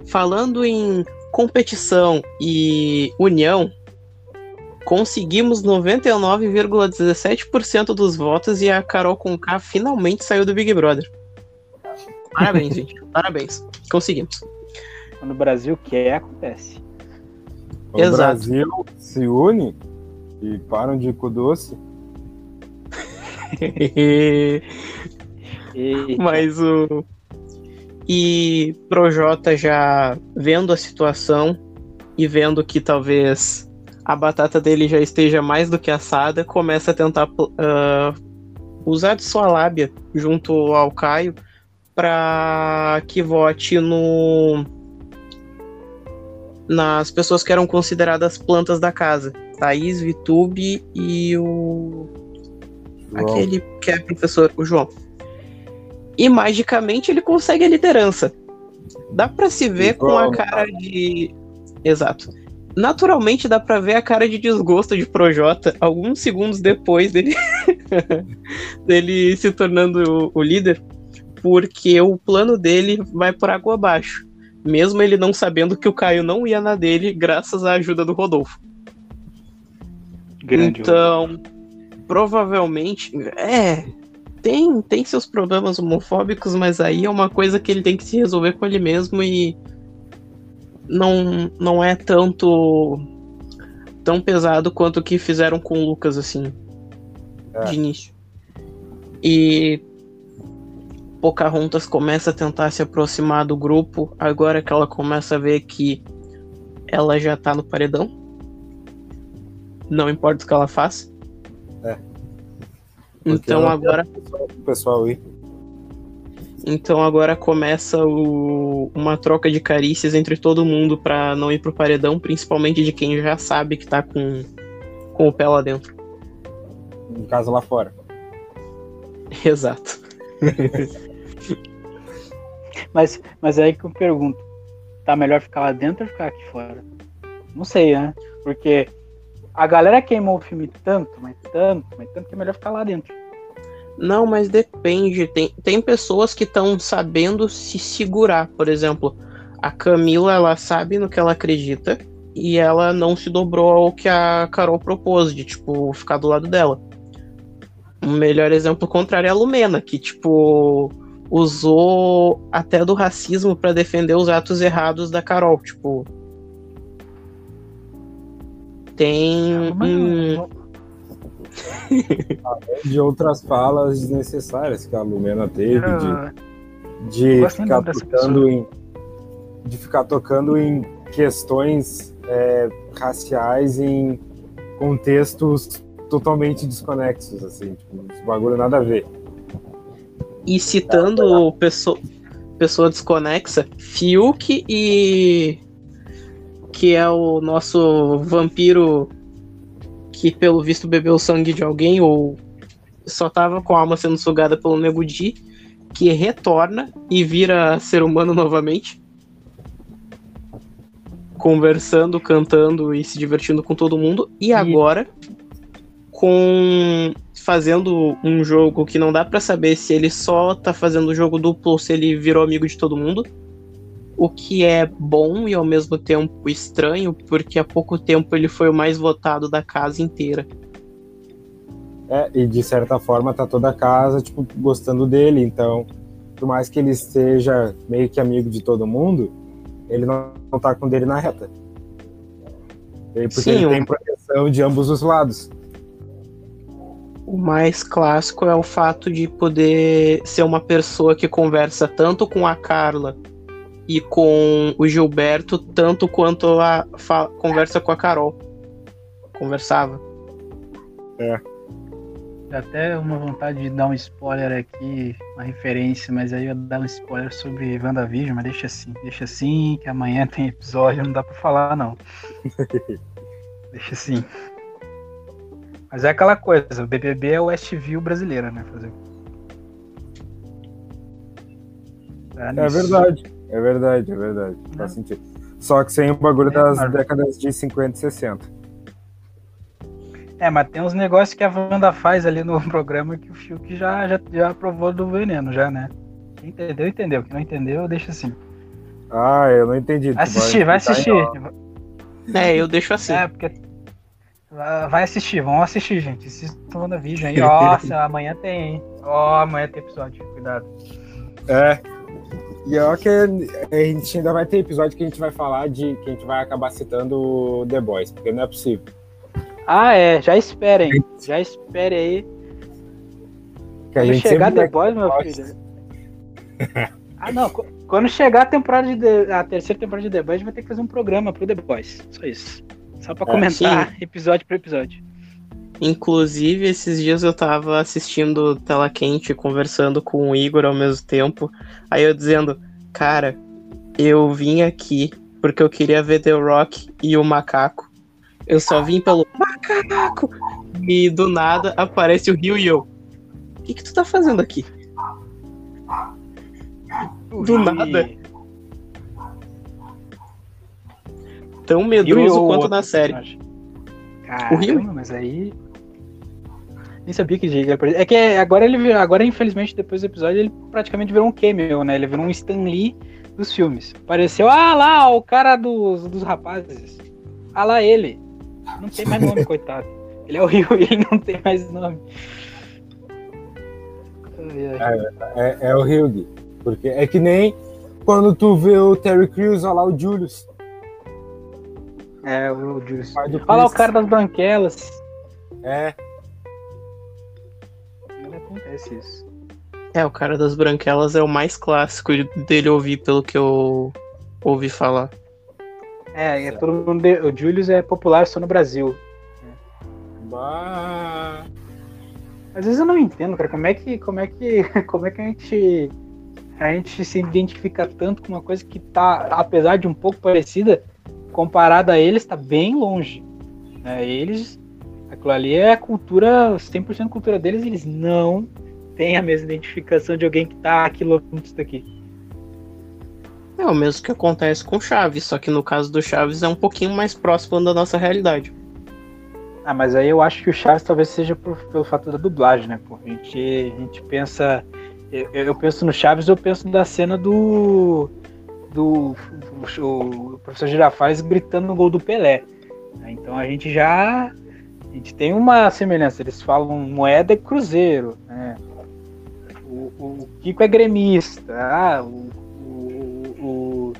falando em competição e união, conseguimos 99,17% dos votos e a Carol Conká finalmente saiu do Big Brother. Parabéns, (laughs) gente. Parabéns. Conseguimos. Quando o Brasil quer, acontece. O Exato. Brasil se une e param de cu doce. (laughs) Mas o. E Projota já vendo a situação e vendo que talvez a batata dele já esteja mais do que assada, começa a tentar uh, usar de sua lábia junto ao Caio para que vote no nas pessoas que eram consideradas plantas da casa, Thaís, Vitube e o João. Aquele que é professor, o João. E magicamente ele consegue a liderança. Dá para se ver com a cara de. Exato. Naturalmente dá para ver a cara de desgosto de Projota alguns segundos depois dele, (laughs) dele se tornando o, o líder, porque o plano dele vai por água abaixo, mesmo ele não sabendo que o Caio não ia na dele, graças à ajuda do Rodolfo. Grande então, provavelmente. É. tem, tem seus problemas homofóbicos, mas aí é uma coisa que ele tem que se resolver com ele mesmo e não, não é tanto tão pesado quanto o que fizeram com o Lucas, assim, é. de início. E Pocahontas começa a tentar se aproximar do grupo, agora que ela começa a ver que ela já tá no paredão. Não importa o que ela faça. É. Então agora. O pessoal ir. Então agora começa o... uma troca de carícias entre todo mundo para não ir pro paredão, principalmente de quem já sabe que tá com, com o pé lá dentro. No caso lá fora. (laughs) Exato. (laughs) mas, mas é aí que eu pergunto: tá melhor ficar lá dentro ou ficar aqui fora? Não sei, né? Porque a galera queimou o filme tanto, mas tanto, mas tanto que é melhor ficar lá dentro. Não, mas depende. Tem, tem pessoas que estão sabendo se segurar. Por exemplo, a Camila, ela sabe no que ela acredita e ela não se dobrou ao que a Carol propôs, de, tipo, ficar do lado dela. O melhor exemplo contrário é a Lumena, que, tipo, usou até do racismo para defender os atos errados da Carol. Tipo. Tem. um (laughs) de outras falas desnecessárias que a Lumena teve, de, de ficar tocando em. De ficar tocando em questões é, raciais em contextos totalmente desconexos, assim, tipo, esse bagulho nada a ver. E citando é, pessoa, pessoa desconexa, Fiuk e que é o nosso vampiro que pelo visto bebeu o sangue de alguém ou só tava com a alma sendo sugada pelo Nego Di, que retorna e vira ser humano novamente. Conversando, cantando e se divertindo com todo mundo. E, agora, com fazendo um jogo que não dá para saber se ele só tá fazendo o jogo duplo ou se ele virou amigo de todo mundo o que é bom e ao mesmo tempo estranho, porque há pouco tempo ele foi o mais votado da casa inteira. É, e de certa forma tá toda a casa, tipo, gostando dele, então, por mais que ele seja meio que amigo de todo mundo, ele não, não tá com dele na reta. Porque Sim, ele tem proteção de ambos os lados. O mais clássico é o fato de poder ser uma pessoa que conversa tanto com a Carla e com o Gilberto, tanto quanto a conversa com a Carol. Conversava. É. Até uma vontade de dar um spoiler aqui, uma referência, mas aí eu dar um spoiler sobre WandaVision, mas deixa assim, deixa assim, que amanhã tem episódio, não dá pra falar não. (laughs) deixa assim. Mas é aquela coisa, o BBB é o Westview brasileira, né? Fazer. é verdade. É verdade, é verdade. Não. Faz sentido. Só que sem o bagulho é, das décadas de 50 e 60. É, mas tem uns negócios que a Wanda faz ali no (laughs) programa que o Fiuk já, já, já aprovou do veneno, já, né? Quem entendeu, entendeu. Quem não entendeu, deixa assim. Ah, eu não entendi. Vai assistir, vai assistir. É, eu deixo assim. É, porque. Vai assistir, vamos assistir, gente. Assistam WandaVision aí. (laughs) Nossa, amanhã tem, hein? Ó, oh, amanhã tem episódio, cuidado. É, e ó que a gente ainda vai ter episódio que a gente vai falar de que a gente vai acabar citando The Boys, porque não é possível. Ah, é, já esperem. Já espere aí. Que a Quando gente chegar The Boys, meu filho. ah, não. Quando chegar a temporada de The, a terceira temporada de The Boys, a gente vai ter que fazer um programa pro The Boys. Só isso. Só pra é, comentar sim. episódio por episódio. Inclusive, esses dias eu tava assistindo Tela Quente, conversando com o Igor ao mesmo tempo. Aí eu dizendo, cara, eu vim aqui porque eu queria ver The Rock e o macaco. Eu só vim pelo macaco! E do nada aparece o Rio e eu. O que, que tu tá fazendo aqui? Do nada. Tão medroso quanto na série. Caramba, o Rio? mas aí nem sabia que ele É que agora ele agora, infelizmente, depois do episódio, ele praticamente virou um cameo, né? Ele virou um Stan Lee dos filmes. Apareceu, ah lá, o cara dos, dos rapazes. Ah lá ele. Não tem mais nome, (laughs) coitado. Ele é o Rio e ele não tem mais nome. É, é o Hugh. Porque é que nem quando tu vê o Terry Crews, olha lá o Julius. É, o Julius. Olha lá o cara das branquelas. É. Acontece isso. É, o cara das branquelas é o mais clássico dele ouvir, pelo que eu ouvi falar. É, é todo mundo. O Julius é popular só no Brasil. Bah. Às vezes eu não entendo, cara, como é que, como é que, (laughs) como é que a gente a gente se identifica tanto com uma coisa que tá, apesar de um pouco parecida, comparada a eles, tá bem longe. Né? Eles, aquilo ali é a cultura, 100% cultura deles, eles não têm a mesma identificação de alguém que tá a quilômetros daqui. É o mesmo que acontece com Chaves, só que no caso do Chaves é um pouquinho mais próximo da nossa realidade. Ah, mas aí eu acho que o Chaves talvez seja por, pelo fato da dublagem, né? Pô? A, gente, a gente pensa. Eu, eu, penso no Chaves, eu penso da cena do. do o, o professor Girafales gritando no gol do Pelé. Então a gente já. A gente tem uma semelhança. Eles falam moeda é cruzeiro. Né? O, o, Kiko é gremista. Ah, o, o,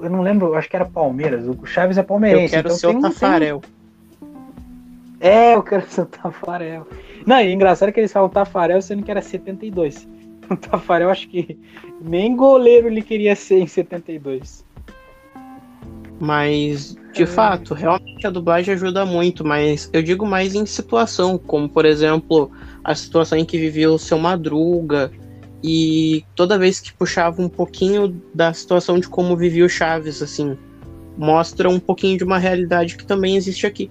Eu não lembro, acho que era Palmeiras. O Chaves é palmeirense. Eu quero então ser o Tafarel. Tem... É, eu quero ser o Tafarel. Não, e engraçado que eles falam Tafarel sendo que era 72. (laughs) O Tafarel acho que nem goleiro ele queria ser em 72. Mas, de é. fato, realmente a dublagem ajuda muito, mas eu digo mais em situação, como por exemplo, a situação em que vivia o seu Madruga, e toda vez que puxava um pouquinho da situação de como vivia o Chaves, assim, mostra um pouquinho de uma realidade que também existe aqui.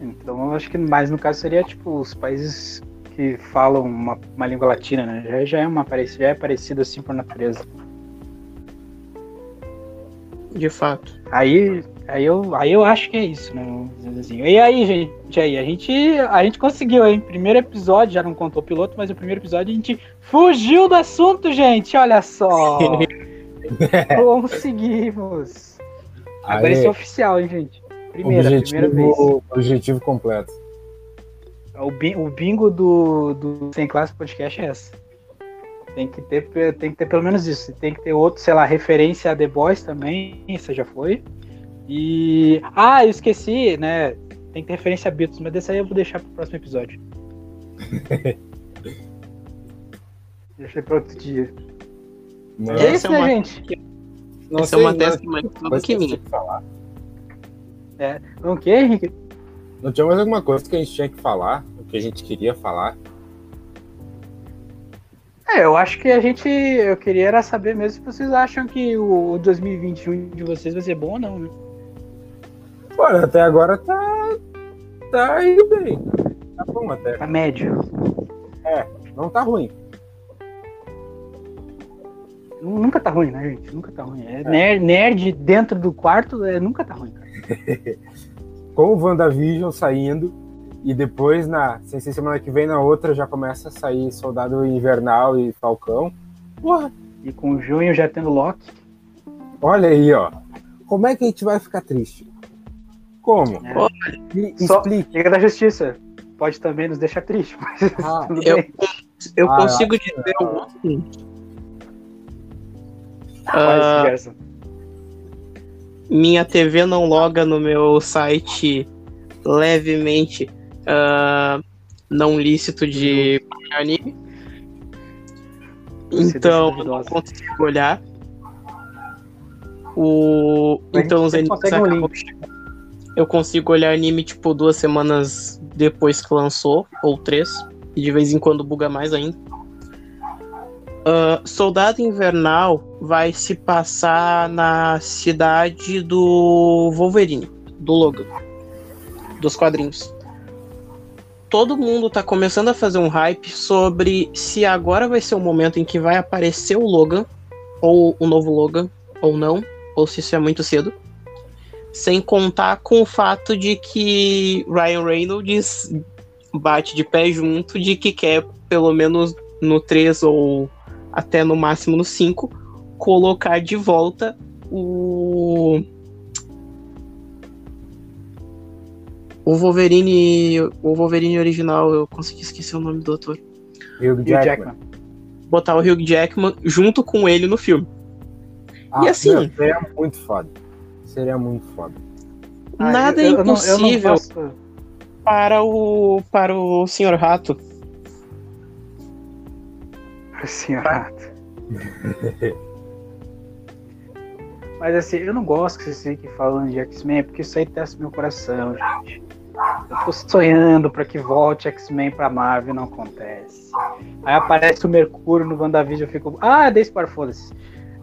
Então acho que mais no caso seria tipo os países que falam uma, uma língua latina, né? Já, já é uma já é parecido assim por natureza. De fato. Aí, aí, eu, aí eu acho que é isso, né? Assim. E aí, gente, aí, a gente, a gente conseguiu, hein? Primeiro episódio, já não contou o piloto, mas o primeiro episódio a gente fugiu do assunto, gente. Olha só. (laughs) Conseguimos. Agora esse é oficial, hein, gente? Primeira, objetivo, primeira vez. Objetivo completo. O, o bingo do, do Sem Classe Podcast é essa. Tem que, ter, tem que ter pelo menos isso. Tem que ter outro, sei lá, referência a The Boys também. Isso já foi. E. Ah, eu esqueci, né? Tem que ter referência a Beatles, mas desse aí eu vou deixar pro próximo episódio. (laughs) Deixa para outro dia. Não. É isso, né, gente? Não Essa é uma tese mais do que minha. Falar. É. O que, Henrique? Não tinha mais alguma coisa que a gente tinha que falar, o que a gente queria falar? É, eu acho que a gente. Eu queria era saber mesmo se vocês acham que o 2021 de vocês vai ser bom ou não, né? Olha, até agora tá. Tá indo bem. Tá bom até. Tá médio. É, não tá ruim. Nunca tá ruim, né, gente? Nunca tá ruim. É, é. Nerd, nerd, dentro do quarto é, nunca tá ruim, cara. (laughs) com o WandaVision saindo, e depois, na sem ser semana que vem, na outra, já começa a sair Soldado Invernal e Falcão. Porra! E com junho já tendo Loki. Olha aí, ó. Como é que a gente vai ficar triste? Como? É. Explique. Liga da Justiça. Pode também nos deixar triste, (laughs) mas ah, eu, eu ah, consigo dizer o seguinte. Uh, minha TV não loga no meu site levemente uh, não lícito de anime. Então eu não consigo olhar. O... Então os animes acabam... Eu consigo olhar anime tipo duas semanas depois que lançou, ou três, e de vez em quando buga mais ainda. Uh, Soldado Invernal vai se passar na cidade do Wolverine, do Logan, dos quadrinhos. Todo mundo tá começando a fazer um hype sobre se agora vai ser o momento em que vai aparecer o Logan, ou o novo Logan, ou não, ou se isso é muito cedo. Sem contar com o fato de que Ryan Reynolds bate de pé junto de que quer, pelo menos no 3 ou até no máximo no 5, colocar de volta o. o Wolverine. O Wolverine original, eu consegui esquecer o nome do ator. Hugh Hugh Jackman. Jackman. Botar o Hugh Jackman junto com ele no filme. Ah, E assim- meu, seria muito foda. Seria muito foda. Ah, Nada eu- é eu não- eu não impossível para o. para o Sr. Rato. Senhor Rato. (laughs) Mas assim, eu não gosto que vocês fiquem falando de X-Men, porque isso aí testa meu coração, gente. Eu tô sonhando pra que volte X-Men pra Marvel e não acontece. Aí aparece o Mercúrio no WandaVision, eu fico. Ah, deixa para foda-se.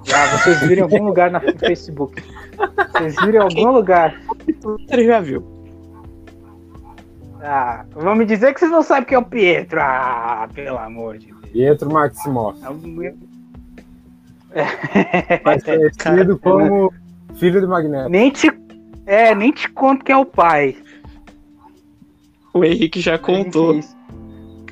Já, vocês viram em algum (laughs) lugar na- no Facebook. Vocês viram em algum lugar. Você já viu. Ah, vão me dizer que vocês não sabem quem é o Pietro. Ah, pelo amor de Deus. Pietro Maximoff. É (laughs) Mais (laughs) conhecido como filho do Magneto. Nem te, é, nem te conto quem é o pai. O Henrique já contou. Gente, isso.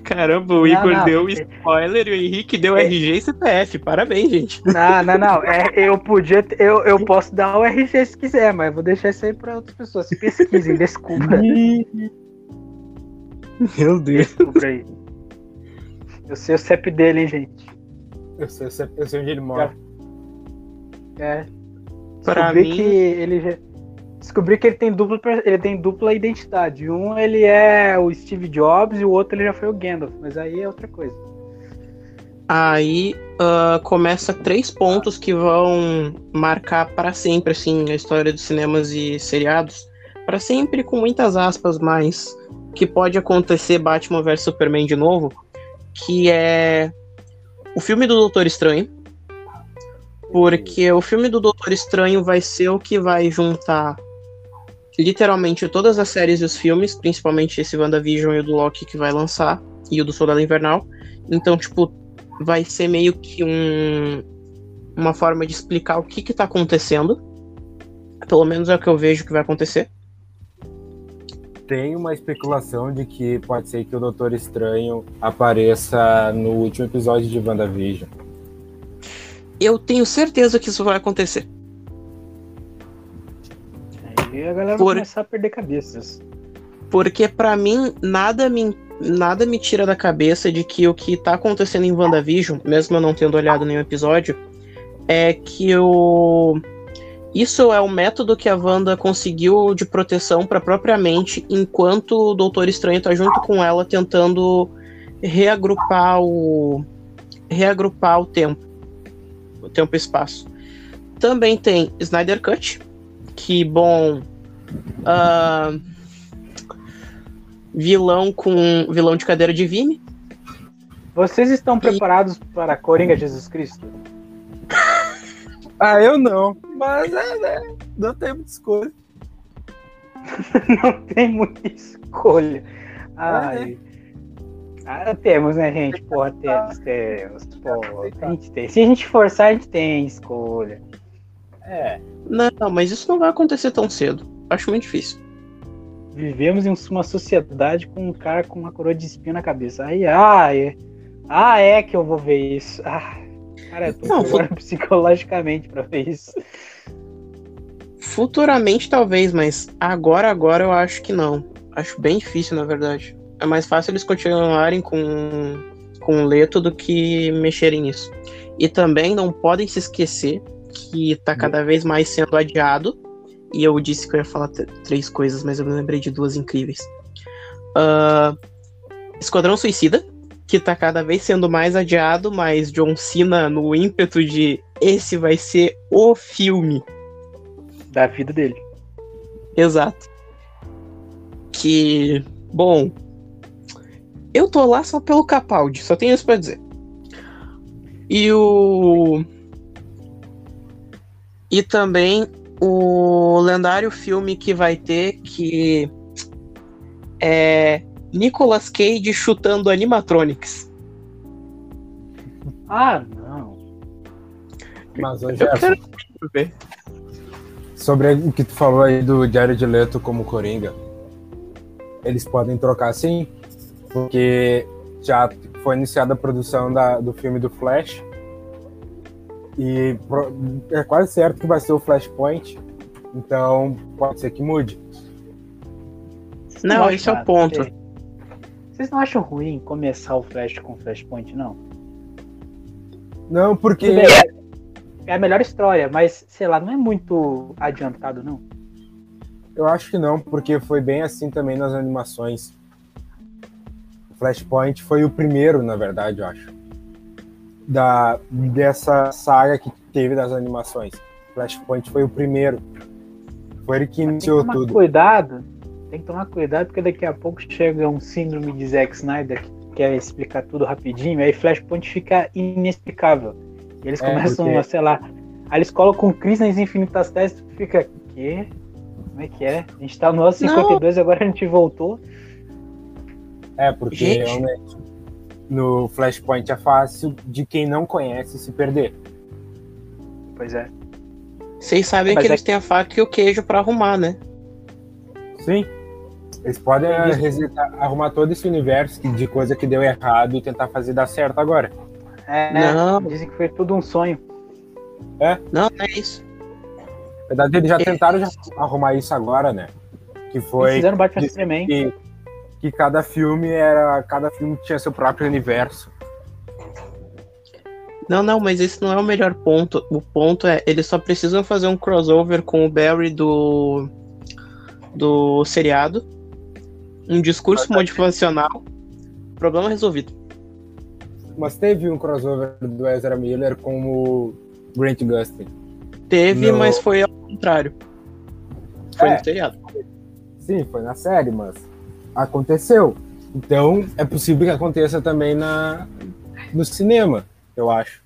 Caramba, o Não, Igor não. deu spoiler e o Henrique deu É. RG e CPF. Parabéns, gente. Não, não, não. É, eu podia. Eu, eu posso dar o RG se quiser, mas vou deixar isso aí pra outras pessoas. Pesquisem, desculpa. (laughs) Meu Deus. Desculpa aí. Eu sei o CEP dele, hein, gente. Eu sei, eu sei- eu sei onde ele mora. É. Pra Descobri mim- que ele já- Descobri que ele tem dupla, ele tem dupla identidade. Um ele é o Steve Jobs e o outro ele já foi o Gandalf, mas aí é outra coisa. Aí ah, começa três pontos que vão marcar para sempre assim a história dos cinemas e seriados. Para sempre com muitas aspas, mas que pode acontecer Batman vs Superman de novo, que é o filme do Doutor Estranho. Porque o filme do Doutor Estranho vai ser o que vai juntar literalmente todas as séries e os filmes, principalmente esse WandaVision e o do Loki que vai lançar, e o do Soldado Invernal. Então, tipo, vai ser meio que um, uma forma de explicar o que que tá acontecendo. Pelo menos é o que eu vejo que vai acontecer. Tem uma especulação de que pode ser que o Doutor Estranho apareça no último episódio de WandaVision. Eu tenho certeza que isso vai acontecer. Aí a galera Por- vai começar a perder cabeças. Porque pra mim, nada me, nada me tira da cabeça de que o que tá acontecendo em WandaVision, mesmo eu não tendo olhado nenhum episódio, é que o. Isso é o método que a Wanda conseguiu de proteção pra própria mente, enquanto o Doutor Estranho tá junto com ela tentando reagrupar o. reagrupar o tempo. O tempo e espaço. Também tem Snyder Cut, que, bom. ah, vilão com vilão de cadeira de Vime. Vocês estão preparados para Coringa Jesus Cristo? (laughs) Ah, eu não. Mas é, né? Não tem muita escolha. (laughs) Não tem muita escolha. Ai. Ah, temos, né, gente? Porra, temos, temos. Porra, a gente tem. Se a gente forçar, a gente tem escolha. É. Não, mas isso não vai acontecer tão cedo. Acho muito difícil. Vivemos em uma sociedade com um cara com uma coroa de espinho na cabeça. Aí, ah, é. Ah, é que eu vou ver isso. Ah, cara, eu tô Não, preparado psicologicamente pra ver isso. Futuramente talvez, mas agora, agora eu acho que não. Acho bem difícil, na verdade. É mais fácil eles continuarem com, com o Leto do que mexerem nisso. E também não podem se esquecer que tá cada vez mais sendo adiado. E eu disse que eu ia falar três coisas, mas eu me lembrei de duas incríveis. Ah, Esquadrão Suicida, que tá cada vez sendo mais adiado, mas John Cena no ímpeto de esse vai ser o filme Da vida dele. Exato. Que, bom, eu tô lá só pelo Capaldi, só tenho isso pra dizer. E o e também o lendário filme que vai ter que é Nicolas Cage chutando animatronics. Ah, não. Mas, ô, Eu Jefferson, quero ver. sobre o que tu falou aí do Jared Leto como Coringa, eles podem trocar sim, porque já foi iniciada a produção da- do filme do Flash e é quase certo que vai ser o Flashpoint, então pode ser que mude. Não, esse é o ponto. Vocês, vocês não acham ruim começar o Flash com Flashpoint, não? Não, porque. É- É a melhor história, mas, sei lá, não é muito adiantado, não. Eu acho que não, porque foi bem assim também nas animações. O Flashpoint foi o primeiro, na verdade, eu acho. Da, dessa saga que teve das animações. Flashpoint foi o primeiro. Foi ele que Tem que iniciou tomar tudo. cuidado. Tem que tomar cuidado, porque daqui a pouco chega um síndrome de Zack Snyder que quer explicar tudo rapidinho, aí Flashpoint fica inexplicável. E eles É, começam porque- a, sei lá. Aí eles colocam Cris nas Infinitas Terras e tu fica. Quê? Como é que é? A gente tá no ano 52 agora a gente voltou. É, porque Gente. realmente no Flashpoint é fácil de quem não conhece se perder. Pois é. Vocês sabem Mas que é eles têm a faca e o queijo pra arrumar, né? Sim. Eles podem eh, Eles- resetar- arrumar todo esse universo de coisa que deu errado e tentar fazer dar certo agora. É, né? Não. Dizem que foi tudo um sonho. Não, não é isso. Na verdade, eles já tentaram já arrumar isso agora, né? Que Eles foi fizeram Batman de- Superman. que, que cada filme era. Cada filme tinha seu próprio universo. Não, não, mas esse não é o melhor ponto. O ponto é, eles só precisam fazer um crossover com o Barry do do seriado, um discurso motivacional, problema resolvido. Mas teve um crossover do Ezra Miller com o Grant Gustin. Teve, No- mas foi ao contrário. Foi É. no seriado. Sim, foi na série, mas aconteceu. Então é possível que aconteça também na, no cinema, eu acho.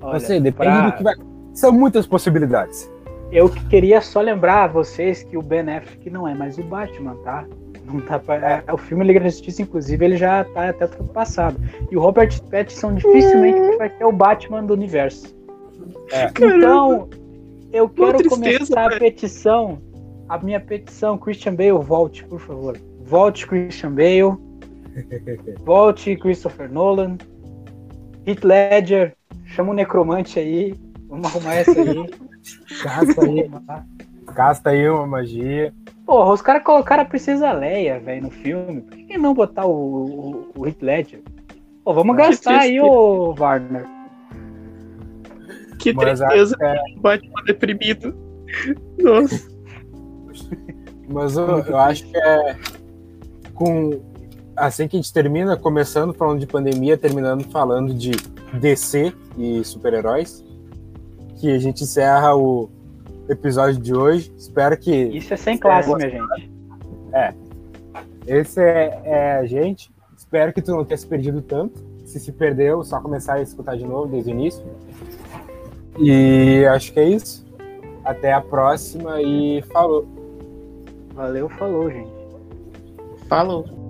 Olha, Não sei, depende pra- do que vai. São muitas possibilidades. Eu que queria só lembrar a vocês que o Ben Affleck não é mais o Batman, tá? Não tá pra... é, o filme Liga da Justiça, inclusive, ele já tá até ultrapassado. E o Robert Pattinson dificilmente vai ter o Batman do universo. É. Então, eu quero tristeza, começar a petição. A minha petição, Christian Bale, volte, por favor. Volte, Christian Bale. (laughs) Volte, Christopher Nolan. Heath Ledger. Chama o necromante aí. Vamos arrumar essa aí. (laughs) Casta aí, casta aí uma magia. Porra, os caras colocaram a Princesa Leia, velho, no filme. Por que, não botar o, o, o Heath Ledger? Pô, vamos Que gastar aí, ô Warner. Que Mas tristeza, é- Batman deprimido. Nossa. Mas eu, eu acho que é com assim que a gente termina, começando falando de pandemia, terminando falando de DC e super-heróis, que a gente encerra o episódio de hoje. Espero que Isso é sem classe, minha gente. esse é, é a gente. Espero que tu não tenha se perdido tanto. Se se perdeu, só começar a escutar de novo desde o início. E acho que é isso. Até a próxima e falou. Valeu, falou, gente. Falou.